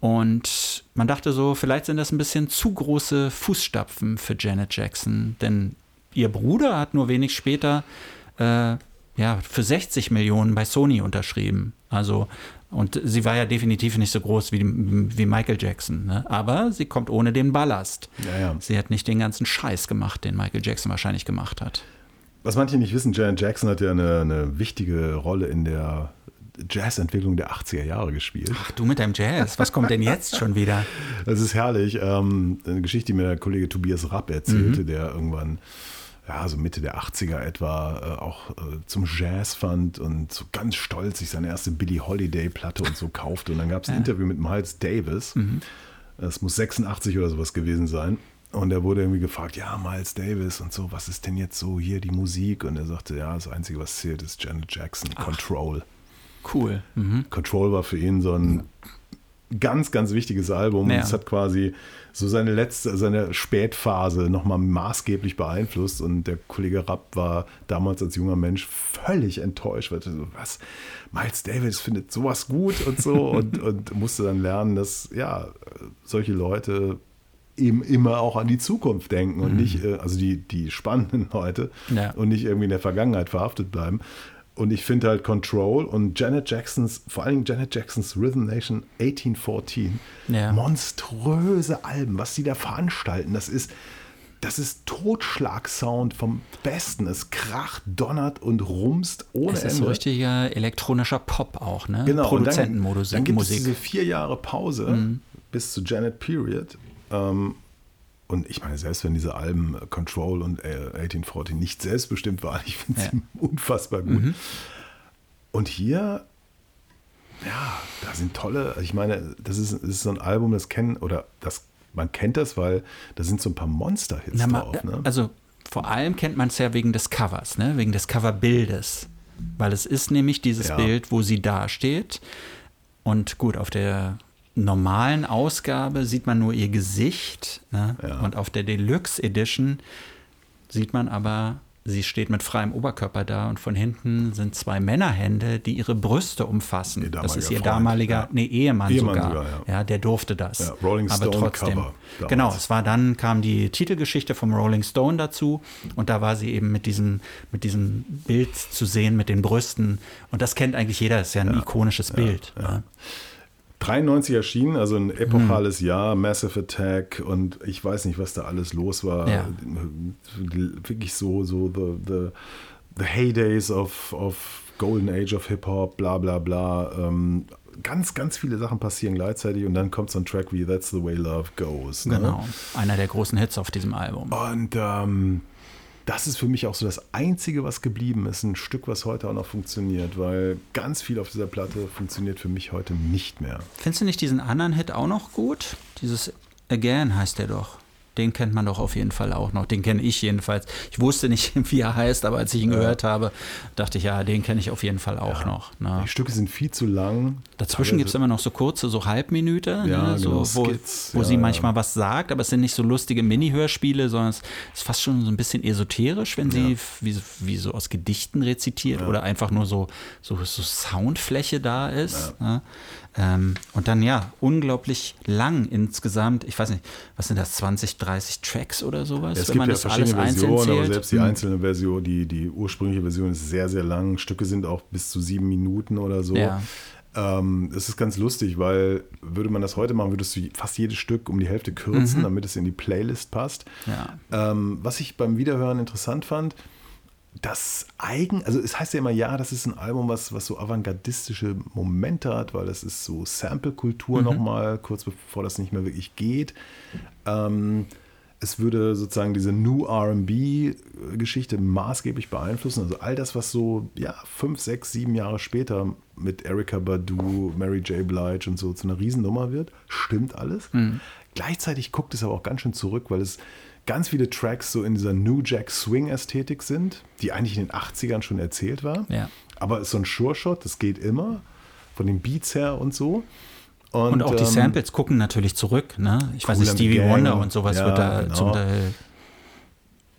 und man dachte so, vielleicht sind das ein bisschen zu große Fußstapfen für Janet Jackson, denn ihr Bruder hat nur wenig später äh, ja, für 60 Millionen bei Sony unterschrieben. Also, und sie war ja definitiv nicht so groß wie, wie Michael Jackson. Ne? Aber sie kommt ohne den Ballast. Ja, ja. Sie hat nicht den ganzen Scheiß gemacht, den Michael Jackson wahrscheinlich gemacht hat. Was manche nicht wissen, Janet Jackson hat ja eine, eine wichtige Rolle in der Jazzentwicklung der 80er Jahre gespielt. Ach, du mit deinem Jazz, was kommt denn jetzt schon wieder? Das ist herrlich. Ähm, eine Geschichte, die mir der Kollege Tobias Rapp erzählte, mhm. der irgendwann ja, so Mitte der 80er etwa äh, auch äh, zum Jazz fand und so ganz stolz sich seine erste Billie Holiday-Platte und so kaufte. Und dann gab es ein ja. Interview mit Miles Davis. Mhm. Das muss 86 oder sowas gewesen sein. Und er wurde irgendwie gefragt, ja, Miles Davis und so, was ist denn jetzt so hier die Musik? Und er sagte, ja, das Einzige, was zählt, ist Janet Jackson, Ach. Control. Cool. Mhm. Control war für ihn so ein ganz, ganz wichtiges Album. Ja. Es hat quasi so seine letzte, seine Spätphase nochmal maßgeblich beeinflusst. Und der Kollege Rapp war damals als junger Mensch völlig enttäuscht, weil so, was, Miles Davis findet sowas gut und so und, und musste dann lernen, dass ja, solche Leute eben immer auch an die Zukunft denken und mhm. nicht, äh, also die, die spannenden Leute ja. und nicht irgendwie in der Vergangenheit verhaftet bleiben. Und ich finde halt Control und Janet Jacksons, vor allem Janet Jacksons Rhythm Nation 1814, ja. monströse Alben, was sie da veranstalten, das ist, das ist Totschlagsound vom Besten. Es kracht, donnert und rumst ohne Es ist Ende. so richtiger elektronischer Pop auch, ne? Genau. Produzentenmodus. Dann, dann gibt es diese vier Jahre Pause mhm. bis zu Janet Period. Ähm, und ich meine, selbst wenn diese Alben äh, Control und 1840 äh, nicht selbstbestimmt waren, ich finde ja. sie unfassbar gut. Mhm. Und hier, ja, da sind tolle, also ich meine, das ist, das ist so ein Album, das kennen, oder das, man kennt das, weil da sind so ein paar Monster-Hits drauf. Ne? Also vor allem kennt man es ja wegen des Covers, ne? wegen des Coverbildes. Weil es ist nämlich dieses ja. Bild, wo sie dasteht. Und gut, auf der normalen Ausgabe sieht man nur ihr Gesicht ne? ja. und auf der Deluxe Edition sieht man aber, sie steht mit freiem Oberkörper da und von hinten sind zwei Männerhände, die ihre Brüste umfassen. Das ist ihr Freund, damaliger ja. nee, Ehemann, Ehemann sogar. sogar ja. ja. der durfte das. Rolling aber Stone trotzdem. Cover genau, es war dann kam die Titelgeschichte vom Rolling Stone dazu und da war sie eben mit diesem mit diesem Bild zu sehen mit den Brüsten und das kennt eigentlich jeder, das ist ja ein ikonisches Bild. 93 erschienen, also ein epochales hm. Jahr, Massive Attack und ich weiß nicht, was da alles los war. Ja. Wirklich so, so the, the, the Heydays of, of Golden Age of Hip-Hop, bla bla bla. Ähm, ganz, ganz viele Sachen passieren gleichzeitig und dann kommt so ein Track wie That's the Way Love Goes. Ne? Genau, einer der großen Hits auf diesem Album. Und ähm, das ist für mich auch so das Einzige, was geblieben ist. Ein Stück, was heute auch noch funktioniert, weil ganz viel auf dieser Platte funktioniert für mich heute nicht mehr. Findest du nicht diesen anderen Hit auch noch gut? Dieses Again heißt der doch. Den kennt man doch auf jeden Fall auch noch. Den kenne ich jedenfalls. Ich wusste nicht, wie er heißt, aber als ich ihn ja. gehört habe, dachte ich, ja, den kenne ich auf jeden Fall auch ja. noch. Ne? Die Stücke sind viel zu lang. Dazwischen gibt es immer noch so kurze, so Halbminute, ja, ne? so, genau, wo, wo sie manchmal was sagt, aber es sind nicht so lustige Mini-Hörspiele, sondern es ist fast schon so ein bisschen esoterisch, wenn sie wie, wie so aus Gedichten rezitiert oder einfach nur so, so, so Soundfläche da ist. Ne? Ähm, und dann ja, unglaublich lang insgesamt. Ich weiß nicht, was sind das, 20, 30 Tracks oder sowas? Ja, es wenn man ja das alles einzeln zählt. Aber selbst die hm. einzelne Version, die, die ursprüngliche Version ist sehr, sehr lang. Stücke sind auch bis zu sieben Minuten oder so. Ja. Ähm, es ist ganz lustig, weil würde man das heute machen, würdest du fast jedes Stück um die Hälfte kürzen, mhm. damit es in die Playlist passt. Ja. Ähm, was ich beim Wiederhören interessant fand, das Eigen, also es heißt ja immer, ja, das ist ein Album, was, was so avantgardistische Momente hat, weil das ist so Sample-Kultur mhm. nochmal, kurz bevor das nicht mehr wirklich geht. Ähm, es würde sozusagen diese New RB-Geschichte maßgeblich beeinflussen. Also all das, was so ja, fünf, sechs, sieben Jahre später mit Erika Badu, Mary J. Blige und so zu einer Riesennummer wird, stimmt alles. Mhm. Gleichzeitig guckt es aber auch ganz schön zurück, weil es ganz viele Tracks so in dieser New Jack Swing Ästhetik sind, die eigentlich in den 80ern schon erzählt war. Ja. Aber es ist so ein Sure Shot, das geht immer von den Beats her und so. Und, auch die ähm, Samples gucken natürlich zurück. Ne? Ich weiß Cool nicht, and the Stevie Gang. Wonder und sowas Ja, wird da genau. zum Teil.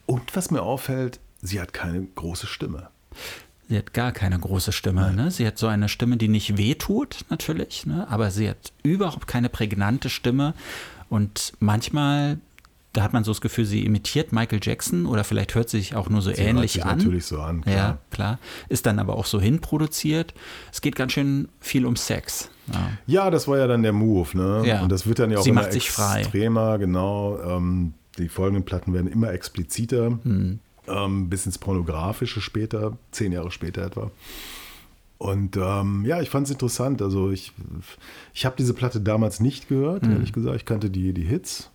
Und was mir auffällt, sie hat keine große Stimme. Sie hat gar keine große Stimme. Ne? Sie hat so eine Stimme, die nicht wehtut, natürlich, ne? aber sie hat überhaupt keine prägnante Stimme. Und manchmal, da hat man so das Gefühl, sie imitiert Michael Jackson oder vielleicht hört sie sich auch nur so Sie hört ähnlich sich an. natürlich so an, klar. Ja, klar. Ist dann aber auch so hinproduziert. Es geht ganz schön viel um Sex. Ja. Ja, das war ja dann der Move, ne? Ja. Und das wird dann ja auch Sie immer macht sich frei. extremer, genau. Ähm, die folgenden Platten werden immer expliziter, Hm. ähm, bis ins Pornografische später, zehn Jahre später etwa. Und ähm, ja, ich fand es interessant. Also ich, ich habe diese Platte damals nicht gehört, Hm. ehrlich gesagt. Ich kannte die, die Hits.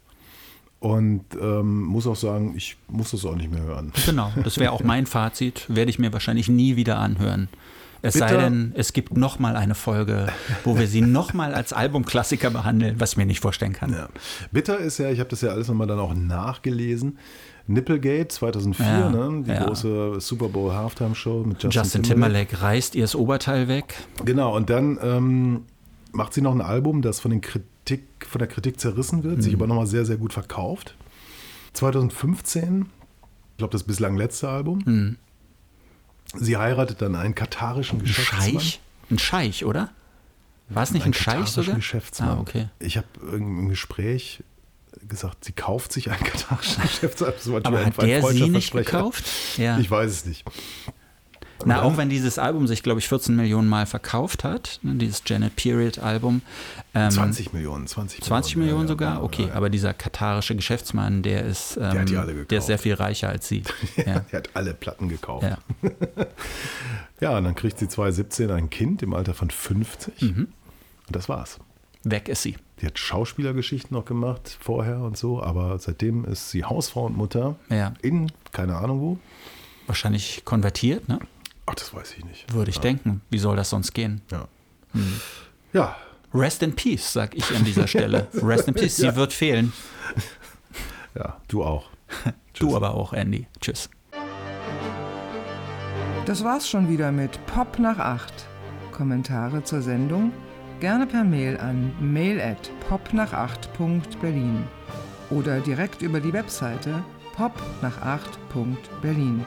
Und ähm, muss auch sagen, ich muss das auch nicht mehr hören. Genau, das wäre auch mein Fazit. Werde ich mir wahrscheinlich nie wieder anhören. Es sei Bitter. denn, es gibt noch mal eine Folge, wo wir sie noch mal als Albumklassiker behandeln, was ich mir nicht vorstellen kann. Ja. Bitter ist ja, ich habe das ja alles nochmal dann auch nachgelesen. Nipplegate 2004, Ja, ne? die ja. große Super Bowl Halftime Show mit Justin, Justin Timberlake reißt ihr das Oberteil weg. Genau, und dann ähm, macht sie noch ein Album, das von, den Kritik, von der Kritik zerrissen wird, Mhm. sich aber nochmal sehr, sehr gut verkauft. 2015, ich glaube, das bislang letzte Album. Sie heiratet dann einen katarischen Ein Geschäftsmann. Scheich? Ein Scheich, oder? War es nicht ein, Einen Scheich sogar? Geschäftsmann. Ah, okay. Ich habe im Gespräch gesagt, sie kauft sich einen katarischen Geschäftsmann. Aber ein hat der sie nicht gekauft? Ja. Ich weiß es nicht. Na, auch wenn dieses Album sich, glaube ich, 14 Millionen Mal verkauft hat, ne, dieses Janet Period Album. Ähm, 20 Millionen, 20 Millionen. 20 Millionen ja, ja, sogar? ja, Okay, ja. aber dieser katarische Geschäftsmann, der ist, ähm, hat die alle der ist gekauft. sehr viel reicher als sie. Ja. Er hat alle Platten gekauft. ja. Ja, und dann kriegt sie 2017 ein Kind im Alter von 50. Mhm. Und das war's. Weg ist sie. Die hat Schauspielergeschichten noch gemacht vorher und so, aber seitdem ist sie Hausfrau und Mutter Ja. in keine Ahnung wo. Wahrscheinlich konvertiert, ne? Ach, das weiß ich nicht. Würde ich denken. Wie soll das sonst gehen? Ja. Hm. Ja, Rest in Peace, sag ich an dieser Stelle. Rest in Peace, sie wird fehlen. ja, du auch. Du aber auch, Andy. Tschüss. Das war's schon wieder mit Pop nach 8. Kommentare zur Sendung gerne per Mail an mail at popnach8.berlin oder direkt über die Webseite popnach8.berlin.